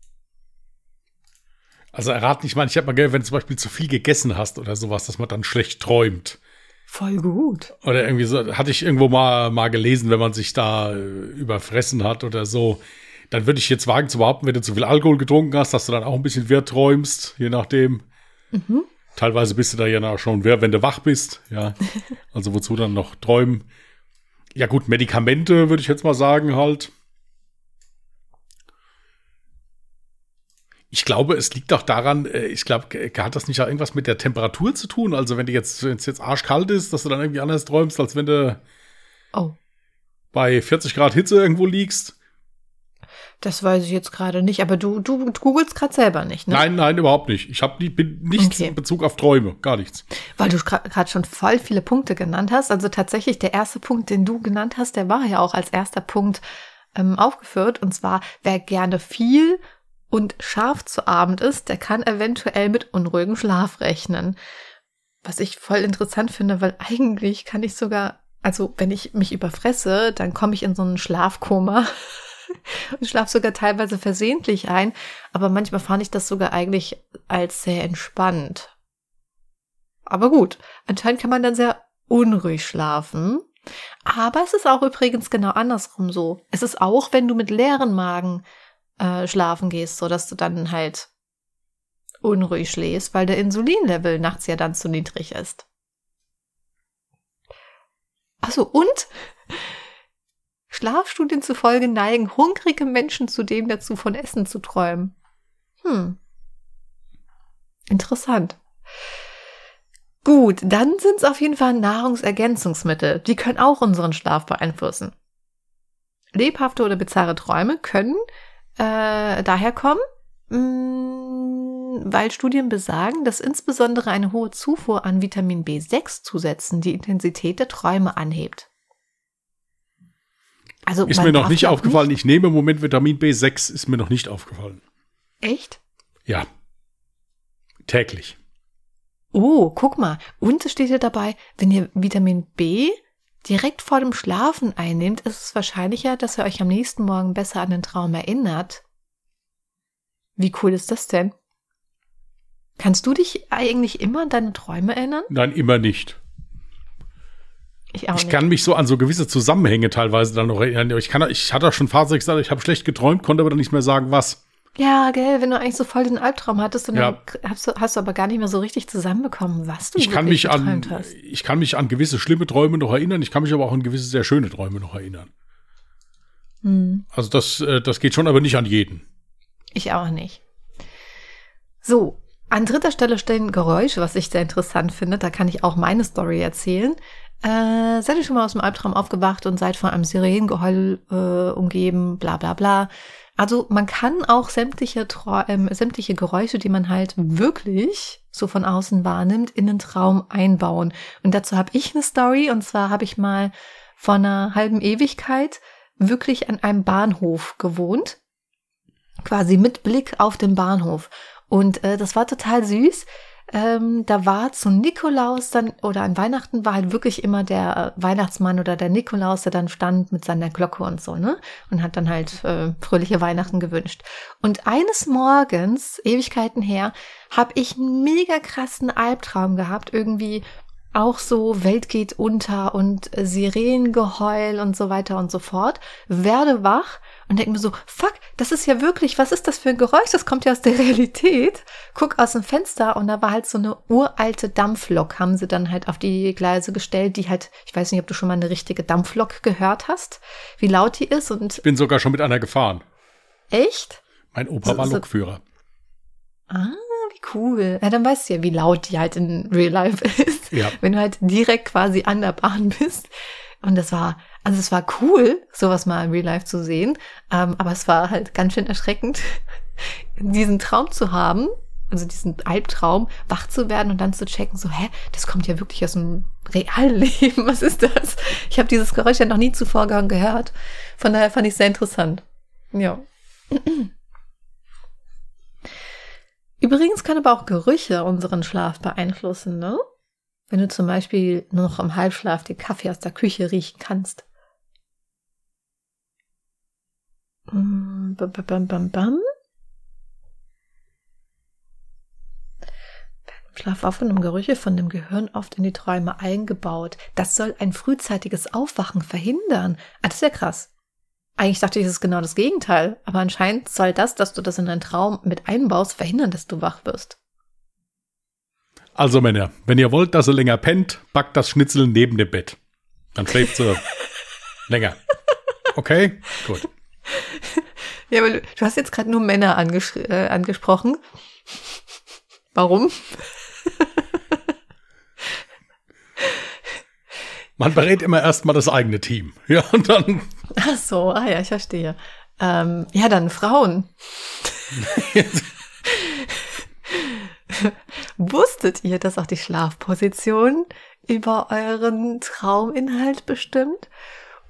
Also erraten, ich meine, ich habe mal gehört, wenn du zum Beispiel zu viel gegessen hast oder sowas, dass man dann schlecht träumt. Voll gut. Oder irgendwie so, hatte ich irgendwo mal, mal gelesen, wenn man sich da äh, überfressen hat oder so, dann würde ich jetzt wagen zu behaupten, wenn du zu viel Alkohol getrunken hast, dass du dann auch ein bisschen wirr träumst, je nachdem. Mhm. Teilweise bist du da ja schon wirr, wenn du wach bist, ja. (laughs) Also wozu dann noch träumen? Ja gut, Medikamente würde ich jetzt mal sagen halt. Ich glaube, es liegt auch daran, äh, ich glaube, hat das nicht auch irgendwas mit der Temperatur zu tun? Also wenn du jetzt, wenn es jetzt arschkalt ist, dass du dann irgendwie anders träumst, als wenn du oh. bei 40 Grad Hitze irgendwo liegst. Das weiß ich jetzt gerade nicht, aber du, du googelst gerade selber nicht, ne? Nein, nein, überhaupt nicht. Ich habe nichts okay. in Bezug auf Träume, gar nichts. Weil du gerade schon voll viele Punkte genannt hast. Also tatsächlich der erste Punkt, den du genannt hast, der war ja auch als erster Punkt ähm, aufgeführt. Und zwar, wer gerne viel und scharf zu Abend ist, der kann eventuell mit unruhigem Schlaf rechnen. Was ich voll interessant finde, weil eigentlich kann ich sogar, also wenn ich mich überfresse, dann komme ich in so einen Schlafkoma (laughs) und schlafe sogar teilweise versehentlich ein. Aber manchmal fand ich das sogar eigentlich als sehr entspannt. Aber gut, anscheinend kann man dann sehr unruhig schlafen. Aber es ist auch übrigens genau andersrum so. Es ist auch, wenn du mit leeren Magen äh, schlafen gehst, so dass du dann halt unruhig schläfst, weil der Insulinlevel nachts ja dann zu niedrig ist. Achso, und Schlafstudien zufolge neigen hungrige Menschen zudem dazu, von Essen zu träumen. Hm. Interessant. Gut, dann sind es auf jeden Fall Nahrungsergänzungsmittel. Die können auch unseren Schlaf beeinflussen. Lebhafte oder bizarre Träume können äh, daher kommen, mh, mm, weil Studien besagen, dass insbesondere eine hohe Zufuhr an Vitamin B6-Zusätzen die Intensität der Träume anhebt. Also ist mir noch nicht aufgefallen. Nicht ich nehme im Moment Vitamin B6, ist mir noch nicht aufgefallen. Echt? Ja. Täglich. Oh, guck mal. Und es steht hier dabei, wenn ihr Vitamin B direkt vor dem Schlafen einnehmt, ist es wahrscheinlicher, dass ihr euch am nächsten Morgen besser an den Traum erinnert. Wie cool ist das denn? Kannst du dich eigentlich immer an deine Träume erinnern? Nein, immer nicht. Ich, auch ich kann mich so an so gewisse Zusammenhänge teilweise dann noch erinnern. Ich, kann, ich hatte auch schon Phasen gesagt, ich habe schlecht geträumt, konnte aber dann nicht mehr sagen, was. Ja, gell, wenn du eigentlich so voll den Albtraum hattest und ja. dann hast du, hast du aber gar nicht mehr so richtig zusammenbekommen, was du ich kann mich an, hast. Ich kann mich an gewisse schlimme Träume noch erinnern, ich kann mich aber auch an gewisse sehr schöne Träume noch erinnern. Hm. Also das, äh, das geht schon, aber nicht an jeden. Ich auch nicht. So, an dritter Stelle stehen Geräusche, was ich sehr interessant finde. Da kann ich auch meine Story erzählen. Äh, seid ihr schon mal aus dem Albtraum aufgewacht und seid von einem Sirenengeheul äh, umgeben, bla bla bla. Also man kann auch sämtliche, äh, sämtliche Geräusche, die man halt wirklich so von außen wahrnimmt, in den Traum einbauen. Und dazu habe ich eine Story. Und zwar habe ich mal vor einer halben Ewigkeit wirklich an einem Bahnhof gewohnt. Quasi mit Blick auf den Bahnhof. Und äh, das war total süß ähm, da war zu Nikolaus dann oder an Weihnachten war halt wirklich immer der Weihnachtsmann oder der Nikolaus, der dann stand mit seiner Glocke und so, ne? Und hat dann halt äh, fröhliche Weihnachten gewünscht. Und eines Morgens, Ewigkeiten her, habe ich einen mega krassen Albtraum gehabt, irgendwie auch so Welt geht unter und Sirenengeheul und so weiter und so fort, werde wach und denke mir so, fuck, das ist ja wirklich, was ist das für ein Geräusch? Das kommt ja aus der (laughs) Realität. Guck aus dem Fenster und da war halt so eine uralte Dampflok, haben sie dann halt auf die Gleise gestellt, die halt, ich weiß nicht, ob du schon mal eine richtige Dampflok gehört hast, wie laut die ist und. Ich bin sogar schon mit einer gefahren. Echt? Mein Opa so, war Lokführer. Ah, wie cool. Ja, dann weißt du ja, wie laut die halt in Real Life (laughs) ist. Ja. Wenn du halt direkt quasi an der Bahn bist. Und das war, also es war cool, sowas mal im Real Life zu sehen, ähm, aber es war halt ganz schön erschreckend, (laughs) diesen Traum zu haben, also diesen Albtraum, wach zu werden und dann zu checken, so, hä, das kommt ja wirklich aus dem realen Leben, (laughs) was ist das? Ich habe dieses Geräusch ja noch nie zuvor gehört, von daher fand ich es sehr interessant. Ja. Übrigens kann aber auch Gerüche unseren Schlaf beeinflussen, ne? Wenn du zum Beispiel nur noch im Halbschlaf den Kaffee aus der Küche riechen kannst. Mm, bam, bam, bam, bam. Schlafaufgenommen Gerüche von dem Gehirn oft in die Träume eingebaut. Das soll ein frühzeitiges Aufwachen verhindern. Ah, das ist ja krass. Eigentlich dachte ich, es ist genau das Gegenteil. Aber anscheinend soll das, dass du das in deinen Traum mit einbaust, verhindern, dass du wach wirst. Also Männer, wenn ihr wollt, dass ihr länger pennt, backt das Schnitzel neben dem Bett. Dann schläft sie (laughs) länger. Okay? Gut. Ja, aber du, du hast jetzt gerade nur Männer äh, angesprochen. Warum? Man berät immer erstmal das eigene Team. Ja, und dann. Ach so, ah ja, ich verstehe. Ähm, ja, dann Frauen. Wusstet ihr, dass auch die Schlafposition über euren Trauminhalt bestimmt?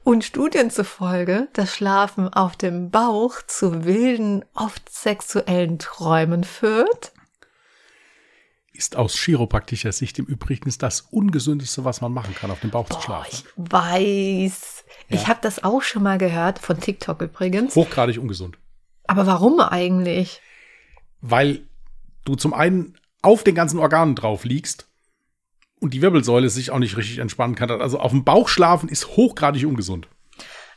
Und Studien zufolge das Schlafen auf dem Bauch zu wilden, oft sexuellen Träumen führt? Ist aus chiropraktischer Sicht im Übrigen das ungesündeste, was man machen kann, auf dem Bauch Boah, zu schlafen. ich weiß. Ja. Ich habe das auch schon mal gehört, von TikTok übrigens. Hochgradig ungesund. Aber warum eigentlich? Weil du zum einen auf den ganzen Organen drauf liegst und die Wirbelsäule sich auch nicht richtig entspannen kann. Also auf dem Bauch schlafen ist hochgradig ungesund.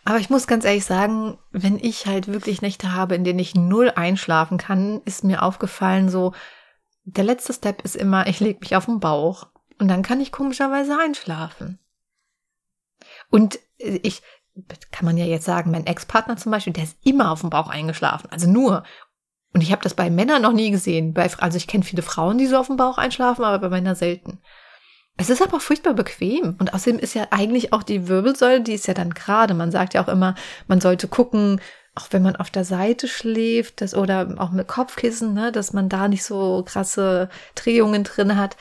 Aber ich muss ganz ehrlich sagen, wenn ich halt wirklich Nächte habe, in denen ich null einschlafen kann, ist mir aufgefallen, so, der letzte Step ist immer, ich lege mich auf den Bauch und dann kann ich komischerweise einschlafen. Und ich, kann man ja jetzt sagen, mein Ex-Partner zum Beispiel, der ist immer auf dem Bauch eingeschlafen, also nur. Und ich habe das bei Männern noch nie gesehen. Also ich kenne viele Frauen, die so auf dem Bauch einschlafen, aber bei Männern selten. Es ist aber furchtbar bequem. Und außerdem ist ja eigentlich auch die Wirbelsäule, die ist ja dann gerade. Man sagt ja auch immer, man sollte gucken, auch wenn man auf der Seite schläft, das, oder auch mit Kopfkissen, ne, dass man da nicht so krasse Drehungen drin hat.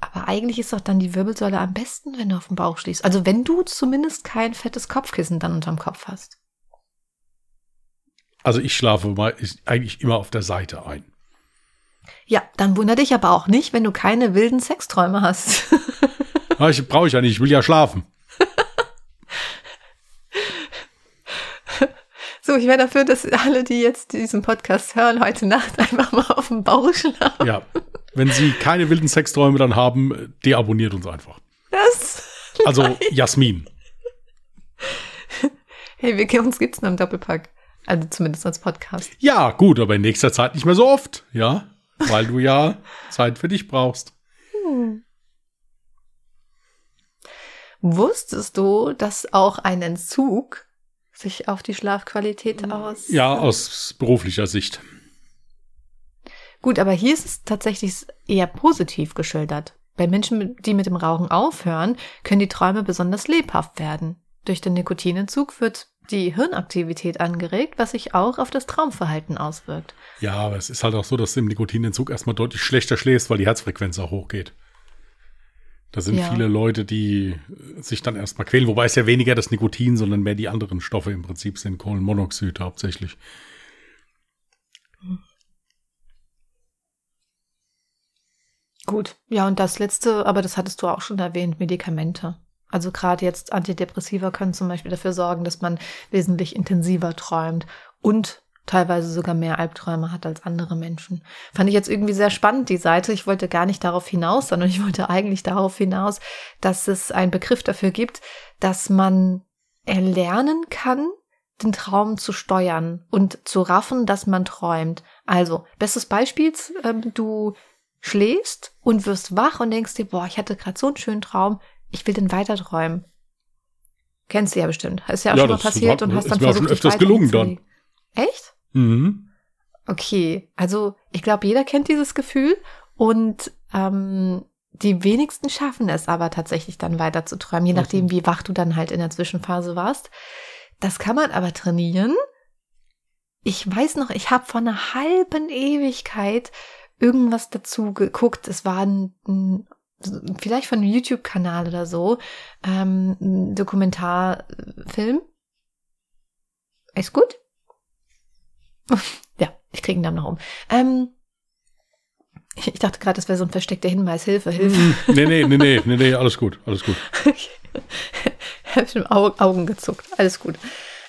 Aber eigentlich ist doch dann die Wirbelsäule am besten, wenn du auf dem Bauch schläfst. Also wenn du zumindest kein fettes Kopfkissen dann unterm Kopf hast. Also ich schlafe mal ich, eigentlich immer auf der Seite ein. Ja, dann wundere dich aber auch nicht, wenn du keine wilden Sexträume hast. (laughs) Ja, ich brauche ich ja nicht, ich will ja schlafen. So, ich wäre dafür, dass alle, die jetzt diesen Podcast hören, heute Nacht einfach mal auf dem Bauch schlafen. Ja. Wenn Sie keine wilden Sexträume dann haben, deabonniert uns einfach. Das. Also (laughs) Jasmin. Hey, wir, uns gibt's noch im Doppelpack. Also zumindest als Podcast. Ja, gut, aber in nächster Zeit nicht mehr so oft, ja, weil du ja Zeit für dich brauchst. Hm. Wusstest du, dass auch ein Entzug sich auf die Schlafqualität aus? Ja, aus beruflicher Sicht. Gut, aber hier ist es tatsächlich eher positiv geschildert. Bei Menschen, die mit dem Rauchen aufhören, können die Träume besonders lebhaft werden. Durch den Nikotinentzug wird die Hirnaktivität angeregt, was sich auch auf das Traumverhalten auswirkt. Ja, aber es ist halt auch so, dass du im Nikotinentzug erstmal deutlich schlechter schläfst, weil die Herzfrequenz auch hochgeht. Da sind Ja. viele Leute, die sich dann erstmal quälen, wobei es ja weniger das Nikotin, sondern mehr die anderen Stoffe im Prinzip sind, Kohlenmonoxid hauptsächlich. Gut. Ja, und das letzte, aber das hattest du auch schon erwähnt, Medikamente. Also gerade jetzt Antidepressiva können zum Beispiel dafür sorgen, dass man wesentlich intensiver träumt und teilweise sogar mehr Albträume hat als andere Menschen. Fand ich jetzt irgendwie sehr spannend, die Seite. Ich wollte gar nicht darauf hinaus, sondern ich wollte eigentlich darauf hinaus, dass es einen Begriff dafür gibt, dass man erlernen kann, den Traum zu steuern und zu raffen, dass man träumt. Also, bestes Beispiel, ähm, du schläfst und wirst wach und denkst dir, boah, ich hatte gerade so einen schönen Traum, ich will den weiter träumen. Kennst du ja bestimmt. Ist ja auch Ja, schon mal passiert hat- und hast dann versucht, schon öfters gelungen zu- Echt? Mhm. Okay, also ich glaube, jeder kennt dieses Gefühl und ähm, die wenigsten schaffen es aber tatsächlich dann weiter zu träumen, je nachdem, wie wach du dann halt in der Zwischenphase warst. Das kann man aber trainieren. Ich weiß noch, ich habe vor einer halben Ewigkeit irgendwas dazu geguckt. Es war ein, ein vielleicht von einem YouTube-Kanal oder so, ähm, Dokumentarfilm. Ist gut? (laughs) ja, ich kriege einen Namen noch um. Ähm, ich dachte gerade, das wäre so ein versteckter Hinweis. Hilfe, Hilfe. Mhm. Nee, nee, nee, nee, nee, nee, alles gut, alles gut. (laughs) (laughs) habe ich mit Au Augen gezuckt. Alles gut.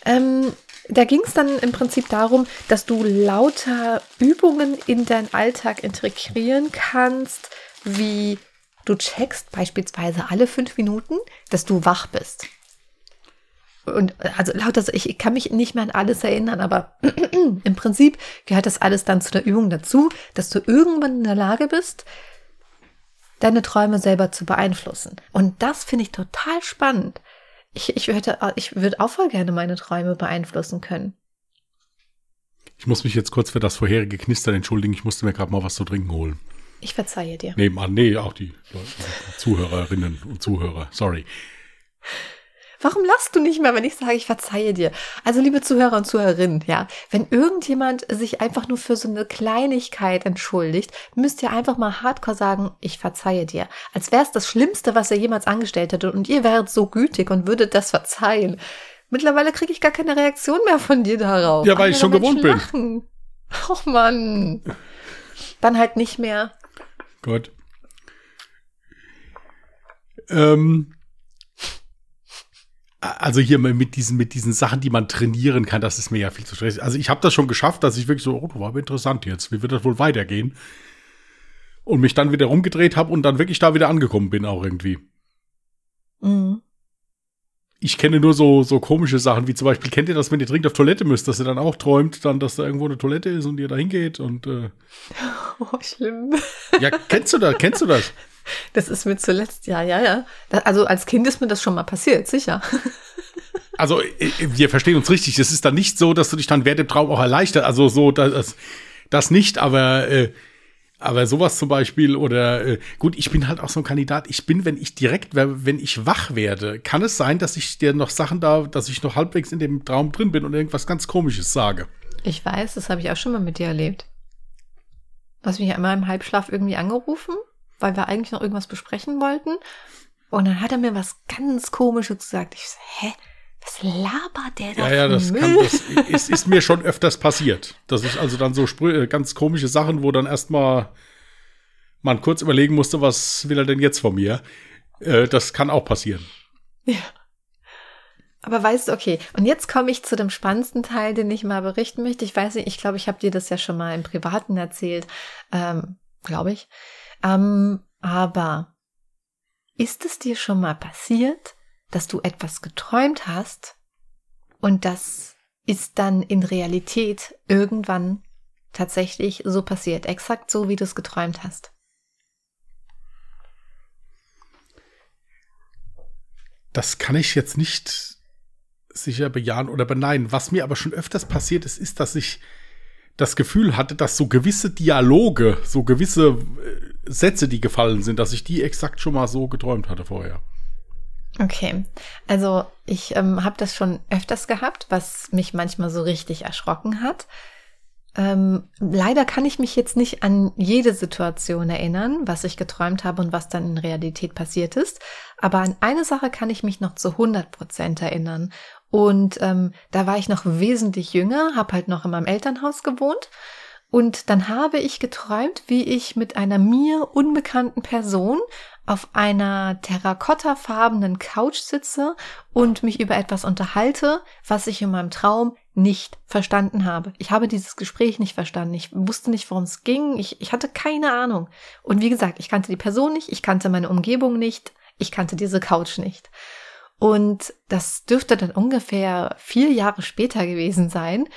Ähm, da ging es dann im Prinzip darum, dass du lauter Übungen in deinen Alltag integrieren kannst, wie du checkst beispielsweise alle fünf Minuten, dass du wach bist. Und also lauter, ich kann mich nicht mehr an alles erinnern, aber (clears throat) im Prinzip gehört das alles dann zu der Übung dazu, dass du irgendwann in der Lage bist, deine Träume selber zu beeinflussen. Und das finde ich total spannend. Ich, ich würde ich würde auch voll gerne meine Träume beeinflussen können. Ich muss mich jetzt kurz für das vorherige Knistern entschuldigen. Ich musste mir gerade mal was zu trinken holen. Ich verzeihe dir. Nee, Mann, nee, auch die Zuhörerinnen und Zuhörer. Sorry. Warum lachst du nicht mehr, wenn ich sage, ich verzeihe dir? Also, liebe Zuhörer und Zuhörerinnen, ja, wenn irgendjemand sich einfach nur für so eine Kleinigkeit entschuldigt, müsst ihr einfach mal hardcore sagen, ich verzeihe dir. Als wäre es das Schlimmste, was er jemals angestellt hätte und ihr wäret so gütig und würdet das verzeihen. Mittlerweile kriege ich gar keine Reaktion mehr von dir darauf. Ja, weil ich schon Menschen gewohnt lachen. bin. Och Mann. Dann halt nicht mehr. Gott. Ähm, also hier mit diesen, mit diesen Sachen, die man trainieren kann, das ist mir ja viel zu stressig. Also ich habe das schon geschafft, dass ich wirklich so, oh, das war interessant jetzt, wie wird das wohl weitergehen? Und mich dann wieder rumgedreht habe und dann wirklich da wieder angekommen bin auch irgendwie. Mhm. Ich kenne nur so, so komische Sachen, wie zum Beispiel, kennt ihr das, wenn ihr dringend auf Toilette müsst, dass ihr dann auch träumt, dann, dass da irgendwo eine Toilette ist und ihr da hingeht und äh (laughs) Oh, schlimm. Ja, kennst du das? Kennst du das? Das ist mir zuletzt, ja, ja, ja. Also als Kind ist mir das schon mal passiert, sicher. (laughs) Also äh, wir verstehen uns richtig. Es ist dann nicht so, dass du dich dann während dem Traum auch erleichtert. Also so, das, das nicht, aber äh, aber sowas zum Beispiel oder äh, gut, ich bin halt auch so ein Kandidat. Ich bin, wenn ich direkt, wenn ich wach werde, kann es sein, dass ich dir noch Sachen da, dass ich noch halbwegs in dem Traum drin bin und irgendwas ganz Komisches sage. Ich weiß, das habe ich auch schon mal mit dir erlebt. Du hast mich einmal im Halbschlaf irgendwie angerufen weil wir eigentlich noch irgendwas besprechen wollten. Und dann hat er mir was ganz Komisches gesagt. Ich so, hä? Was labert der da? Ja, ja, das, kann, das ist, ist, mir schon öfters passiert. Das ist also dann so äh, ganz komische Sachen, wo dann erstmal man kurz überlegen musste, was will er denn jetzt von mir? Äh, das kann auch passieren. Ja. Aber weißt du, okay, und jetzt komme ich zu dem spannendsten Teil, den ich mal berichten möchte. Ich weiß nicht, ich glaube, ich habe dir das ja schon mal im Privaten erzählt, ähm, glaube ich. Ähm, aber ist es dir schon mal passiert, dass du etwas geträumt hast und das ist dann in Realität irgendwann tatsächlich so passiert, exakt so, wie du es geträumt hast? Das kann ich jetzt nicht sicher bejahen oder beneiden. Was mir aber schon öfters passiert ist, ist, dass ich das Gefühl hatte, dass so gewisse Dialoge, so gewisse äh, Sätze, die gefallen sind, dass ich die exakt schon mal so geträumt hatte vorher. Okay, also ich ähm, habe das schon öfters gehabt, was mich manchmal so richtig erschrocken hat. Ähm, leider kann ich mich jetzt nicht an jede Situation erinnern, was ich geträumt habe und was dann in Realität passiert ist. Aber an eine Sache kann ich mich noch zu 100 Prozent erinnern. Und ähm, da war ich noch wesentlich jünger, habe halt noch in meinem Elternhaus gewohnt und dann habe ich geträumt, wie ich mit einer mir unbekannten Person auf einer terrakottafarbenen Couch sitze und mich über etwas unterhalte, was ich in meinem Traum nicht verstanden habe. Ich habe dieses Gespräch nicht verstanden. Ich wusste nicht, worum es ging. Ich, ich hatte keine Ahnung. Und wie gesagt, ich kannte die Person nicht, ich kannte meine Umgebung nicht, ich kannte diese Couch nicht. Und das dürfte dann ungefähr vier Jahre später gewesen sein,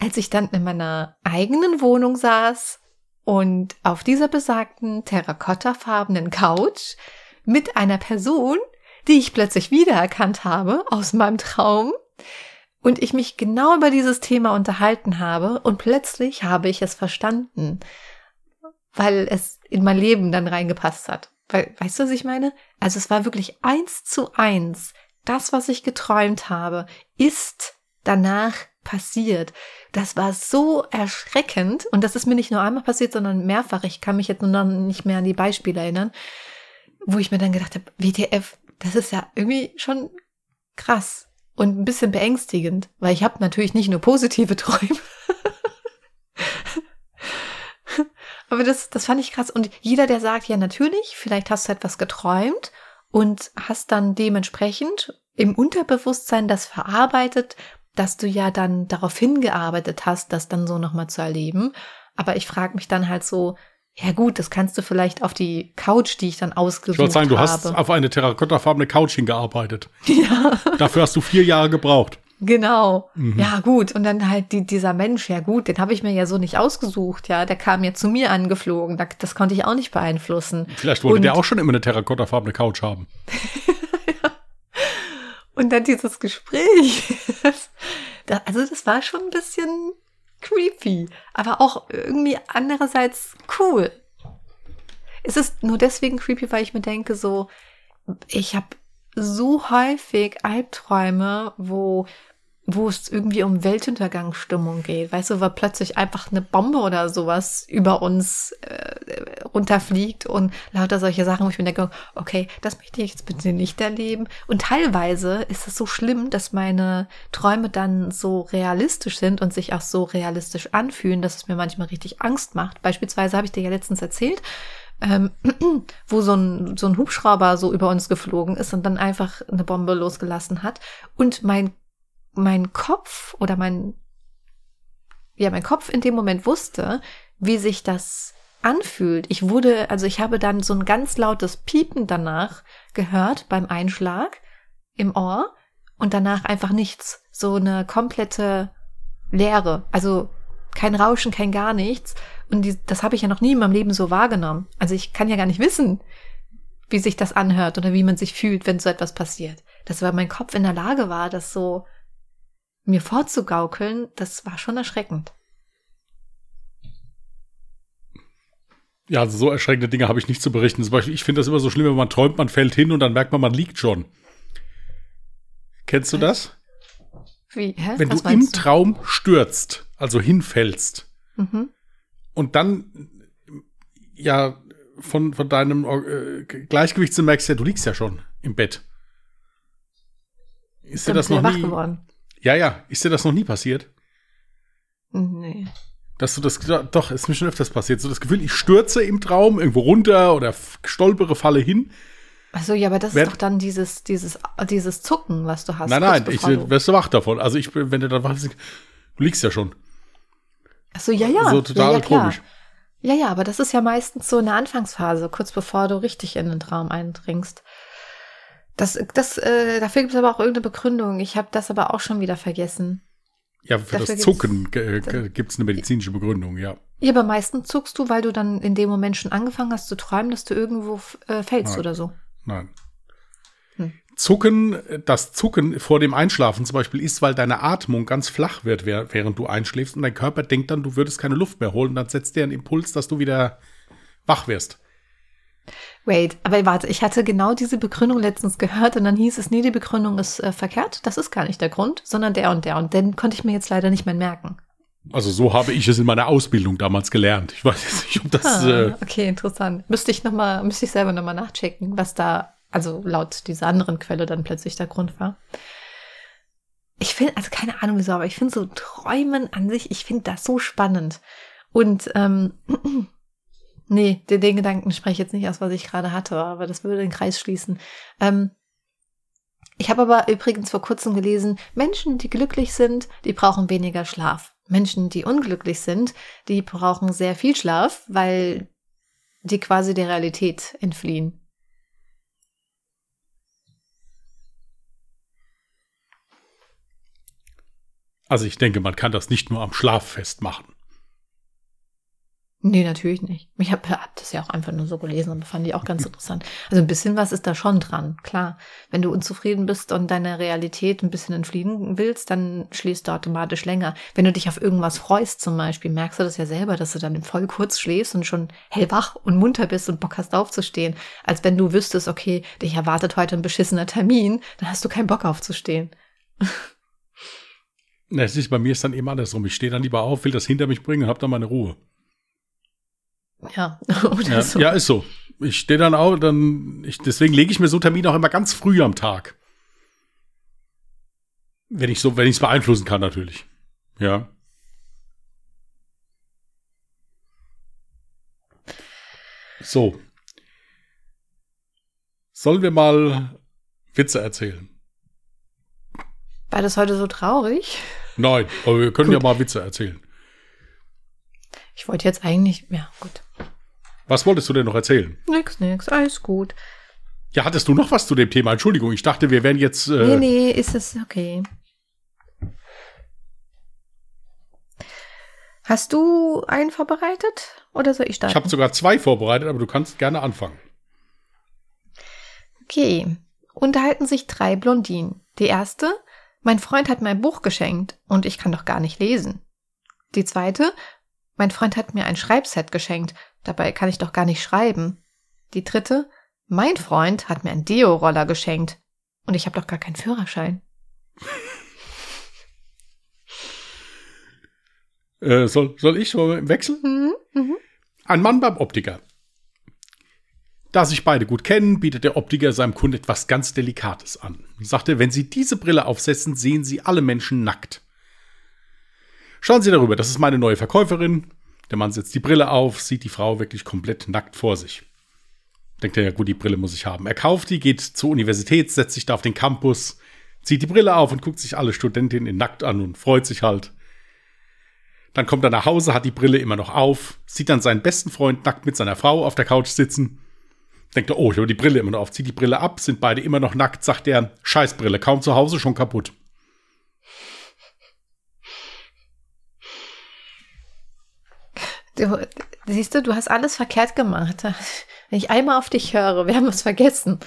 als ich dann in meiner eigenen Wohnung saß und auf dieser besagten terrakottafarbenen Couch mit einer Person, die ich plötzlich wiedererkannt habe aus meinem Traum und ich mich genau über dieses Thema unterhalten habe und plötzlich habe ich es verstanden, weil es in mein Leben dann reingepasst hat. Weil, weißt du, was ich meine? Also es war wirklich eins zu eins. Das, was ich geträumt habe, ist danach passiert. Das war so erschreckend und das ist mir nicht nur einmal passiert, sondern mehrfach. Ich kann mich jetzt nur noch nicht mehr an die Beispiele erinnern, wo ich mir dann gedacht habe, WTF, das ist ja irgendwie schon krass und ein bisschen beängstigend, weil ich habe natürlich nicht nur positive (laughs) Träume. Aber das, das fand ich krass. Und jeder, der sagt, ja, natürlich, vielleicht hast du etwas geträumt und hast dann dementsprechend im Unterbewusstsein das verarbeitet dass du ja dann darauf hingearbeitet hast, das dann so nochmal zu erleben. Aber ich frage mich dann halt so, Ja gut, das kannst du vielleicht auf die Couch, die ich dann ausgesucht Ich wollte sagen, du habe. hast auf eine terrakottafarbene Couch hingearbeitet. (laughs) ja, Dafür hast du vier Jahre gebraucht. genau. Mhm. Ja gut, und dann halt die, dieser Mensch, ja gut, den habe ich mir ja so nicht ausgesucht, ja, der kam ja zu mir angeflogen, da- das konnte ich auch nicht beeinflussen. Vielleicht wollte Und- der auch schon immer eine terrakottafarbene Couch haben. (laughs) Und dann dieses Gespräch. (laughs) Da, also das war schon ein bisschen creepy, aber auch irgendwie andererseits cool. Es ist nur deswegen creepy, weil ich mir denke, so, ich habe so häufig Albträume, wo wo es irgendwie um Weltuntergangsstimmung geht. Weißt du, weil plötzlich einfach eine Bombe oder sowas über uns äh, runterfliegt und lauter solche Sachen, wo ich mir denke, okay, das möchte ich jetzt bitte nicht erleben. Und teilweise ist es so schlimm, dass meine Träume dann so realistisch sind und sich auch so realistisch anfühlen, dass es mir manchmal richtig Angst macht. Beispielsweise habe ich dir ja letztens erzählt, ähm, (clears throat) wo so ein, so ein Hubschrauber so über uns geflogen ist und dann einfach eine Bombe losgelassen hat. Und mein, mein Kopf oder mein, ja, mein Kopf in dem Moment wusste, wie sich das anfühlt. Ich wurde, also ich habe dann so ein ganz lautes Piepen danach gehört beim Einschlag im Ohr und danach einfach nichts. So eine komplette Leere. Also kein Rauschen, kein gar nichts. Und die, das habe ich ja noch nie in meinem Leben so wahrgenommen. Also ich kann ja gar nicht wissen, wie sich das anhört oder wie man sich fühlt, wenn so etwas passiert. Das war mein Kopf in der Lage war, das so mir vorzugaukeln, das war schon erschreckend. Ja, also so erschreckende Dinge habe ich nicht zu berichten. Zum Beispiel, ich finde das immer so schlimm, wenn man träumt, man fällt hin und dann merkt man, man liegt schon. Kennst du das? Wie? Hä? Wenn Was du im Traum stürzt, also hinfällst Mhm. und dann ja von, von deinem äh, Gleichgewicht merkst, ja, du liegst ja schon im Bett. Ist dir Dann das bist du noch ja wach nie? geworden. Ja, ja, ist dir das noch nie passiert? Nee. Dass du das, doch, ist mir schon öfters passiert. So das Gefühl, ich stürze im Traum irgendwo runter oder stolpere, falle hin. Also ja, aber das Wer- ist doch dann dieses, dieses, dieses Zucken, was du hast. nein, nein, ich wirst du wach davon. Also ich, bin- wenn du dann wach bist, du liegst ja schon. Ach so, ja, ja. so total ja, ja, komisch. Ja, ja, aber das ist ja meistens so in der Anfangsphase, kurz bevor du richtig in den Traum eindringst. Das, das, äh, dafür gibt es aber auch irgendeine Begründung. Ich habe das aber auch schon wieder vergessen. Ja, für Dafür das Zucken gibt es eine medizinische Begründung, ja. Ja, aber meistens zuckst du, weil du dann in dem Moment schon angefangen hast zu träumen, dass du irgendwo äh, fällst Nein. oder so. Nein. Hm. Zucken, das Zucken vor dem Einschlafen zum Beispiel ist, weil deine Atmung ganz flach wird, während du einschläfst und dein Körper denkt dann, du würdest keine Luft mehr holen, dann setzt der einen Impuls, dass du wieder wach wirst. Wait, aber warte, ich hatte genau diese Begründung letztens gehört und dann hieß es, nee, die Begründung ist äh, verkehrt. Das ist gar nicht der Grund, sondern der und der. Und den konnte ich mir jetzt leider nicht mehr merken. Also so habe ich es in meiner Ausbildung damals gelernt. Ich weiß jetzt nicht, ob das. Ah, Äh, okay, interessant. Müsste ich noch mal, müsste ich selber nochmal nachchecken, was da, also laut dieser anderen Quelle dann plötzlich der Grund war. Ich finde, also keine Ahnung wieso, aber ich finde so Träumen an sich, ich finde das so spannend. Und ähm, nee, den, den Gedanken spreche ich jetzt nicht aus, was ich gerade hatte, aber das würde den Kreis schließen. Ähm, ich habe aber übrigens vor kurzem gelesen, Menschen, die glücklich sind, die brauchen weniger Schlaf. Menschen, die unglücklich sind, die brauchen sehr viel Schlaf, weil die quasi der Realität entfliehen. also ich denke, man kann das nicht nur am Schlaf festmachen. Nee, natürlich nicht. Ich habe hab das ja auch einfach nur so gelesen und fand die auch ganz interessant. Also ein bisschen was ist da schon dran, klar. Wenn du unzufrieden bist und deiner Realität ein bisschen entfliehen willst, dann schläfst du automatisch länger. Wenn du dich auf irgendwas freust zum Beispiel, merkst du das ja selber, dass du dann voll kurz schläfst und schon hellwach und munter bist und Bock hast aufzustehen. Als wenn du wüsstest, okay, dich erwartet heute ein beschissener Termin, dann hast du keinen Bock aufzustehen. Na, es ist, bei mir ist dann eben andersrum. Ich stehe dann lieber auf, will das hinter mich bringen und habe dann meine Ruhe. Ja, (laughs) Ja, so. ja ist so. Ich stehe dann auf, dann, ich, deswegen lege ich mir so Termine auch immer ganz früh am Tag. Wenn ich so, wenn ich es beeinflussen kann, natürlich. Ja. So. Sollen wir mal Witze erzählen? War das heute so traurig? Nein, aber wir können Gut. ja mal Witze erzählen. Ich wollte jetzt eigentlich, ja, gut. Was wolltest du denn noch erzählen? Nix, nix, alles gut. Ja, hattest du noch was zu dem Thema? Entschuldigung, ich dachte, wir wären jetzt. Äh Nee, nee, ist es okay. Hast du einen vorbereitet oder soll ich starten? Ich habe sogar zwei vorbereitet, aber du kannst gerne anfangen. Okay. Unterhalten sich drei Blondinen. Die erste, mein Freund hat mir ein Buch geschenkt und ich kann doch gar nicht lesen. Die zweite, mein Freund hat mir ein Schreibset geschenkt, dabei kann ich doch gar nicht schreiben. Die dritte, mein Freund hat mir einen Deo-Roller geschenkt und ich habe doch gar keinen Führerschein. (laughs) Äh, soll, soll ich so im Wechsel? Mhm. Mhm. Ein Mann beim Optiker. Da sich beide gut kennen, bietet der Optiker seinem Kunden etwas ganz Delikates an. Und sagte, wenn Sie diese Brille aufsetzen, sehen Sie alle Menschen nackt. Schauen Sie darüber, das ist meine neue Verkäuferin. Der Mann setzt die Brille auf, sieht die Frau wirklich komplett nackt vor sich. Denkt er, ja gut, die Brille muss ich haben. Er kauft die, geht zur Universität, setzt sich da auf den Campus, zieht die Brille auf und guckt sich alle Studentinnen in nackt an und freut sich halt. Dann kommt er nach Hause, hat die Brille immer noch auf, sieht dann seinen besten Freund nackt mit seiner Frau auf der Couch sitzen. Denkt er, oh, ich habe die Brille immer noch auf, zieht die Brille ab, sind beide immer noch nackt, sagt er, Scheißbrille, kaum zu Hause, schon kaputt. Du, siehst du, du hast alles verkehrt gemacht. Wenn ich einmal auf dich höre, wir haben was vergessen.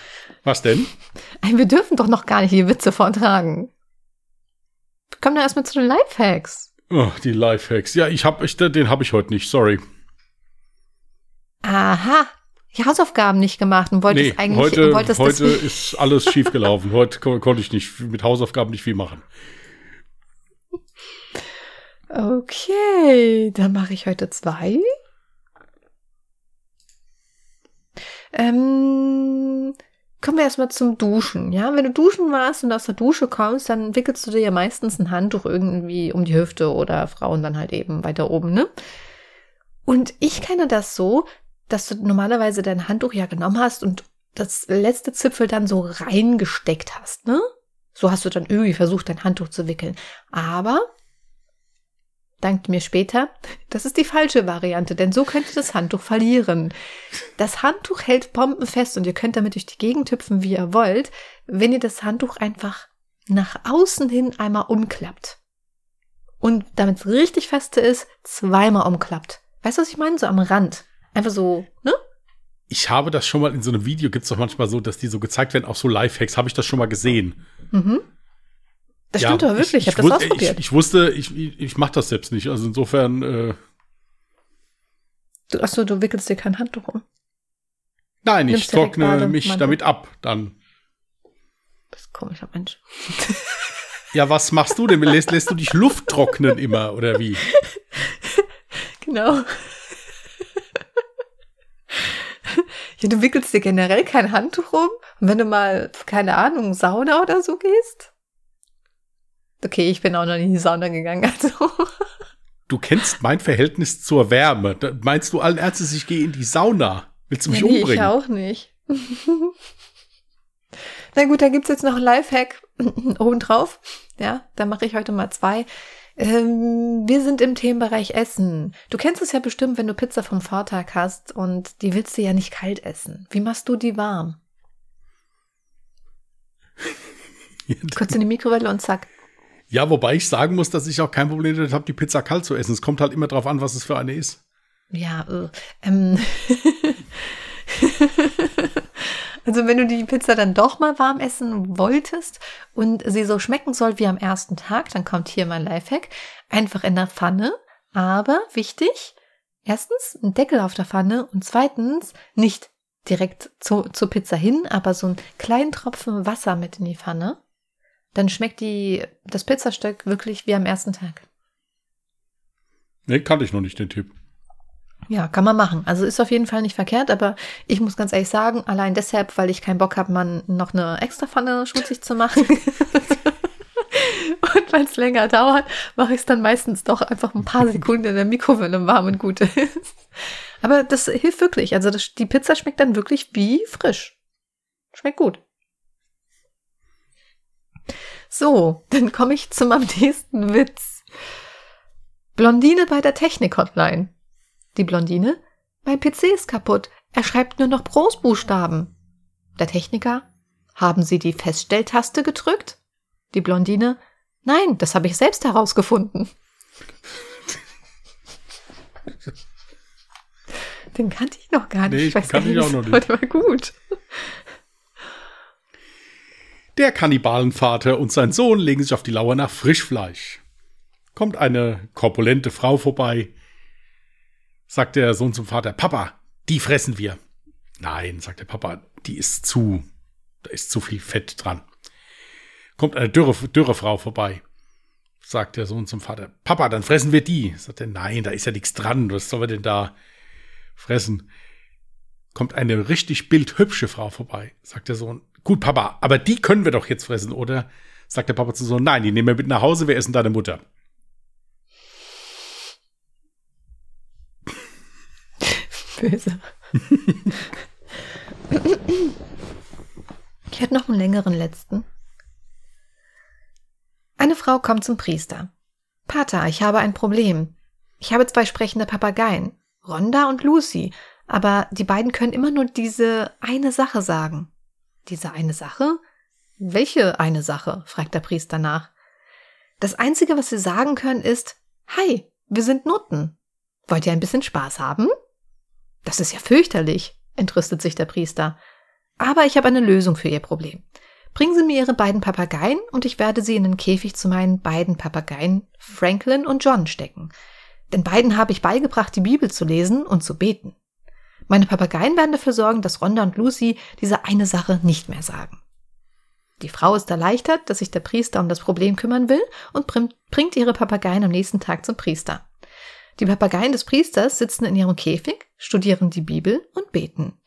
Was denn? Wir dürfen doch noch gar nicht die Witze vortragen. Komm doch erstmal zu den Lifehacks. Oh, die Lifehacks. Ja, ich hab, ich, den habe ich heute nicht, sorry. Aha. Die Hausaufgaben nicht gemacht und wolltest Nee, eigentlich heute, wolltest heute ist alles schief gelaufen. heute ko konnte ich nicht mit Hausaufgaben nicht viel machen. Okay, dann mache ich heute zwei. Ähm, kommen wir erstmal zum Duschen. Ja, wenn du duschen warst und aus der Dusche kommst, dann wickelst du dir ja meistens ein Handtuch irgendwie um die Hüfte oder Frauen dann halt eben weiter oben, ne? Und ich kenne das so, dass du normalerweise dein Handtuch ja genommen hast und das letzte Zipfel dann so reingesteckt hast, ne? So hast du dann irgendwie versucht, dein Handtuch zu wickeln. Aber dankt mir später, das ist die falsche Variante, denn so könnt ihr das Handtuch verlieren. Das Handtuch hält bombenfest und ihr könnt damit durch die Gegend hüpfen, wie ihr wollt, wenn ihr das Handtuch einfach nach außen hin einmal umklappt. Und damit es richtig feste ist, zweimal umklappt. Weißt du, was ich meine? So am Rand. Einfach so, ne? Ich habe das schon mal in so einem Video, gibt es doch manchmal so, dass die so gezeigt werden, auch so Lifehacks, habe ich das schon mal gesehen. Mhm. Das Ja, stimmt aber wirklich, ich, ich, habe das ausprobiert. Ich, ich wusste, ich, ich, mache das selbst nicht. Also insofern, äh, du, achso, du wickelst dir kein Handtuch um. nein, ich Nimmst trockne mich damit ab. Dann. Du bist ein komischer Mensch. (laughs) Ja, was machst du denn? Lässt, lässt du dich Luft trocknen immer, oder wie? (laughs) Genau. ja, du wickelst dir generell kein Handtuch um. Und wenn du mal, keine Ahnung, Sauna oder so gehst? Okay, ich bin auch noch nie in die Sauna gegangen, also. Du kennst mein Verhältnis zur Wärme. Da meinst du allen Ernstes, ich gehe in die Sauna? Willst du mich nee, ich umbringen? auch nicht. (laughs) Na gut, dann gibt's jetzt noch ein Lifehack (clears throat) obendrauf. Ja, da mache ich heute mal zwei. Ähm, wir sind im Themenbereich Essen. Du kennst es ja bestimmt, wenn du Pizza vom Vortag hast und die willst du ja nicht kalt essen. Wie machst du die warm? (laughs) Kurz in die Mikrowelle und zack. Ja, wobei ich sagen muss, dass ich auch kein Problem damit habe, die Pizza kalt zu essen. Es kommt halt immer drauf an, was es für eine ist. Ja, äh, ähm. (laughs) also wenn du die Pizza dann doch mal warm essen wolltest und sie so schmecken soll wie am ersten Tag, dann kommt hier mein Lifehack. Einfach in der Pfanne, aber wichtig, erstens ein Deckel auf der Pfanne und zweitens nicht direkt zu, zur Pizza hin, aber so einen kleinen Tropfen Wasser mit in die Pfanne. Dann schmeckt die, das Pizzastück wirklich wie am ersten Tag. Nee, kannte ich noch nicht den Tipp. Ja, kann man machen. Also ist auf jeden Fall nicht verkehrt, aber ich muss ganz ehrlich sagen, allein deshalb, weil ich keinen Bock habe, man noch eine extra Pfanne schmutzig zu machen. (laughs) und weil es länger dauert, mache ich es dann meistens doch einfach ein paar Sekunden in der Mikrowelle warm und gut ist. Aber das hilft wirklich. Also das, die Pizza schmeckt dann wirklich wie frisch. Schmeckt gut. So, dann komme ich zu meinem (laughs) nächsten Witz. Blondine bei der Technik-Hotline. Die Blondine. Mein PC ist kaputt. Er schreibt nur noch Großbuchstaben. Der Techniker, haben Sie die Feststelltaste gedrückt? Die Blondine, nein, das habe ich selbst herausgefunden. (laughs) Den kannte ich noch gar nicht. Nee, ich weiß kannte gar ich auch noch nicht. Der war gut. Der Kannibalenvater und sein Sohn legen sich auf die Lauer nach Frischfleisch. Kommt eine korpulente Frau vorbei, sagt der Sohn zum Vater, Papa, die fressen wir. Nein, sagt der Papa, die ist zu, da ist zu viel Fett dran. Kommt eine dürre, dürre Frau vorbei, sagt der Sohn zum Vater, Papa, dann fressen wir die. Sagt er, nein, da ist ja nichts dran, was soll wir denn da fressen? Kommt eine richtig bildhübsche Frau vorbei, sagt der Sohn, gut, Papa, aber die können wir doch jetzt fressen, oder? Sagt der Papa zum Sohn, nein, die nehmen wir mit nach Hause, wir essen deine Mutter. (laughs) Böse. ich hätte noch einen längeren letzten. Eine Frau kommt zum Priester. Pater, ich habe ein Problem. Ich habe zwei sprechende Papageien, Rhonda und Lucy, aber die beiden können immer nur diese eine Sache sagen. Diese eine Sache? Welche eine Sache? fragt der Priester nach. Das Einzige, was sie sagen können, ist Hi, wir sind Nutten. Wollt ihr ein bisschen Spaß haben? Das ist ja fürchterlich, entrüstet sich der Priester. Aber ich habe eine Lösung für Ihr Problem. Bringen Sie mir Ihre beiden Papageien und ich werde sie in den Käfig zu meinen beiden Papageien Franklin und John stecken. Den beiden habe ich beigebracht, die Bibel zu lesen und zu beten. Meine Papageien werden dafür sorgen, dass Rhonda und Lucy diese eine Sache nicht mehr sagen. Die Frau ist erleichtert, dass sich der Priester um das Problem kümmern will und bringt ihre Papageien am nächsten Tag zum Priester. Die Papageien des Priesters sitzen in ihrem Käfig, studieren die Bibel und beten.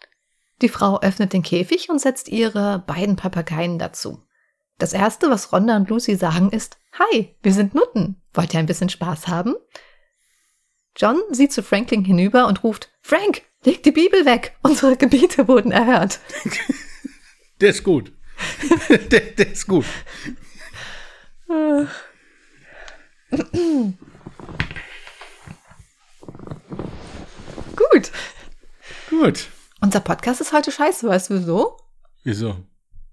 Die Frau öffnet den Käfig und setzt ihre beiden Papageien dazu. Das erste, was Rhonda und Lucy sagen, ist, Hi, wir sind Nutten. Wollt ihr ein bisschen Spaß haben? John sieht zu Franklin hinüber und ruft, Frank, leg die Bibel weg. Unsere Gebete wurden erhört. (laughs) Der ist gut. (laughs) der, der ist gut. Gut. Gut. Unser Podcast ist heute scheiße, weißt du wieso? Wieso?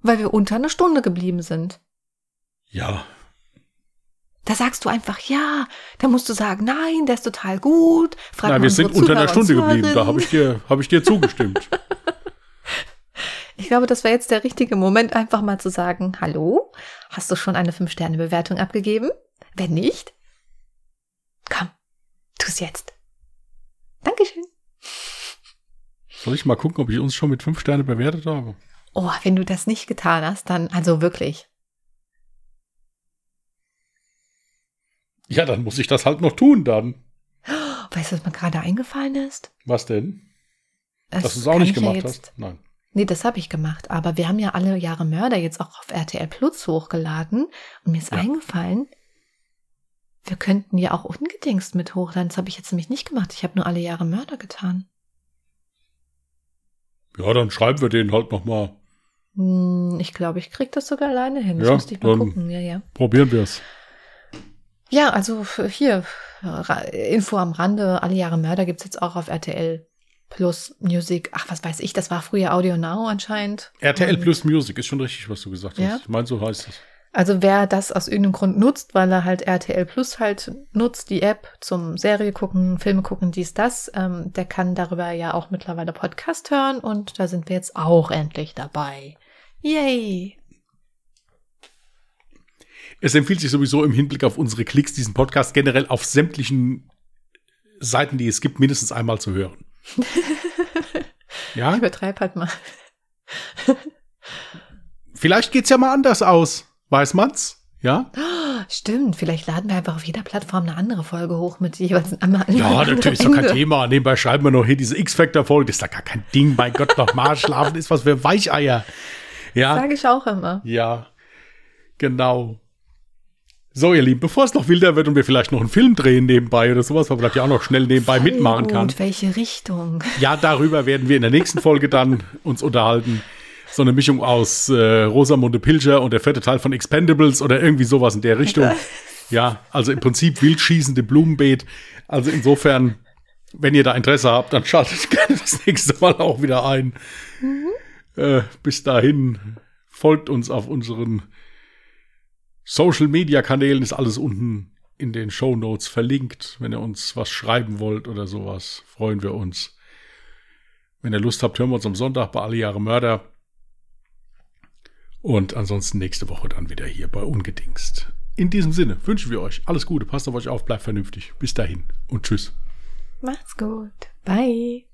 Weil wir unter einer Stunde geblieben sind. Ja. Da sagst du einfach ja, da musst du sagen, nein, der ist total gut. Frag Nein, wir sind unter einer Stunde geblieben. Da habe ich dir, habe ich dir zugestimmt. Ich glaube, das wäre jetzt der richtige Moment, einfach mal zu sagen, hallo, hast du schon eine 5-Sterne-Bewertung abgegeben? Wenn nicht, komm, tu's jetzt. Dankeschön. Soll ich mal gucken, ob ich uns schon mit fünf Sterne bewertet habe? Oh, wenn du das nicht getan hast, dann, also wirklich. Ja, dann muss ich das halt noch tun dann. Weißt du, was mir gerade eingefallen ist? Was denn? Das Dass du es auch nicht ich ja gemacht jetzt- hast? Nein. Nee, das habe ich gemacht. Aber wir haben ja alle Jahre Mörder jetzt auch auf RTL Plus hochgeladen. Und mir ist Ja. eingefallen, wir könnten ja auch ungedingst mit hochladen. Das habe ich jetzt nämlich nicht gemacht. Ich habe nur alle Jahre Mörder getan. Ja, dann schreiben wir den halt noch mal. Hm, Ich glaube, ich krieg das sogar alleine hin. Das Ja, müsste ich mal dann- gucken. Ja, ja. Probieren wir es. Ja, also hier, Info am Rande, alle Jahre Mörder gibt's jetzt auch auf RTL Plus Music. Ach, was weiß ich, das war früher Audio Now anscheinend. RTL Und- Plus Music ist schon richtig, was du gesagt hast. Ja? Ich meine, so heißt es. Also wer das aus irgendeinem Grund nutzt, weil er halt RTL Plus halt nutzt, die App zum Serie gucken, Filme gucken, dies, das, ähm, der kann darüber ja auch mittlerweile Podcast hören und da sind wir jetzt auch endlich dabei. Yay! Es empfiehlt sich sowieso im Hinblick auf unsere Klicks, diesen Podcast generell auf sämtlichen Seiten, die es gibt, mindestens einmal zu hören. (laughs) ja, Ich übertreib halt mal. vielleicht geht's ja mal anders aus. Weiß man's? Ja? (gasps) Stimmt, vielleicht laden wir einfach auf jeder Plattform eine andere Folge hoch mit jeweils einmal. Ja, natürlich ist doch kein Thema. Nebenbei schreiben wir noch hier diese X-Factor-Folge. Das ist doch gar kein Ding. Mein Gott, nochmal (laughs) schlafen ist was für Weicheier. Ja, Sage ich auch immer. ja, genau. So, ihr Lieben, bevor es noch wilder wird und wir vielleicht noch einen Film drehen nebenbei oder sowas, weil man das ja auch noch schnell nebenbei mitmachen Voll kann. gut, welche Richtung? Ja, darüber werden wir in der nächsten Folge dann uns unterhalten. So eine Mischung aus äh, Rosamunde Pilcher und der vierte Teil von Expendables oder irgendwie sowas in der Richtung. Ja, also im Prinzip wildschießende Blumenbeet. Also insofern, wenn ihr da Interesse habt, dann schaltet (laughs) gerne das nächste Mal auch wieder ein. Mhm. Äh, bis dahin folgt uns auf unseren Social Media Kanälen, ist alles unten in den Show Notes verlinkt. Wenn ihr uns was schreiben wollt oder sowas, freuen wir uns. Wenn ihr Lust habt, hören wir uns am Sonntag bei Alle Jahre Mörder. Und ansonsten nächste Woche dann wieder hier bei Ungedingst. In diesem Sinne wünschen wir euch alles Gute, passt auf euch auf, bleibt vernünftig. Bis dahin und tschüss. Macht's gut. Bye.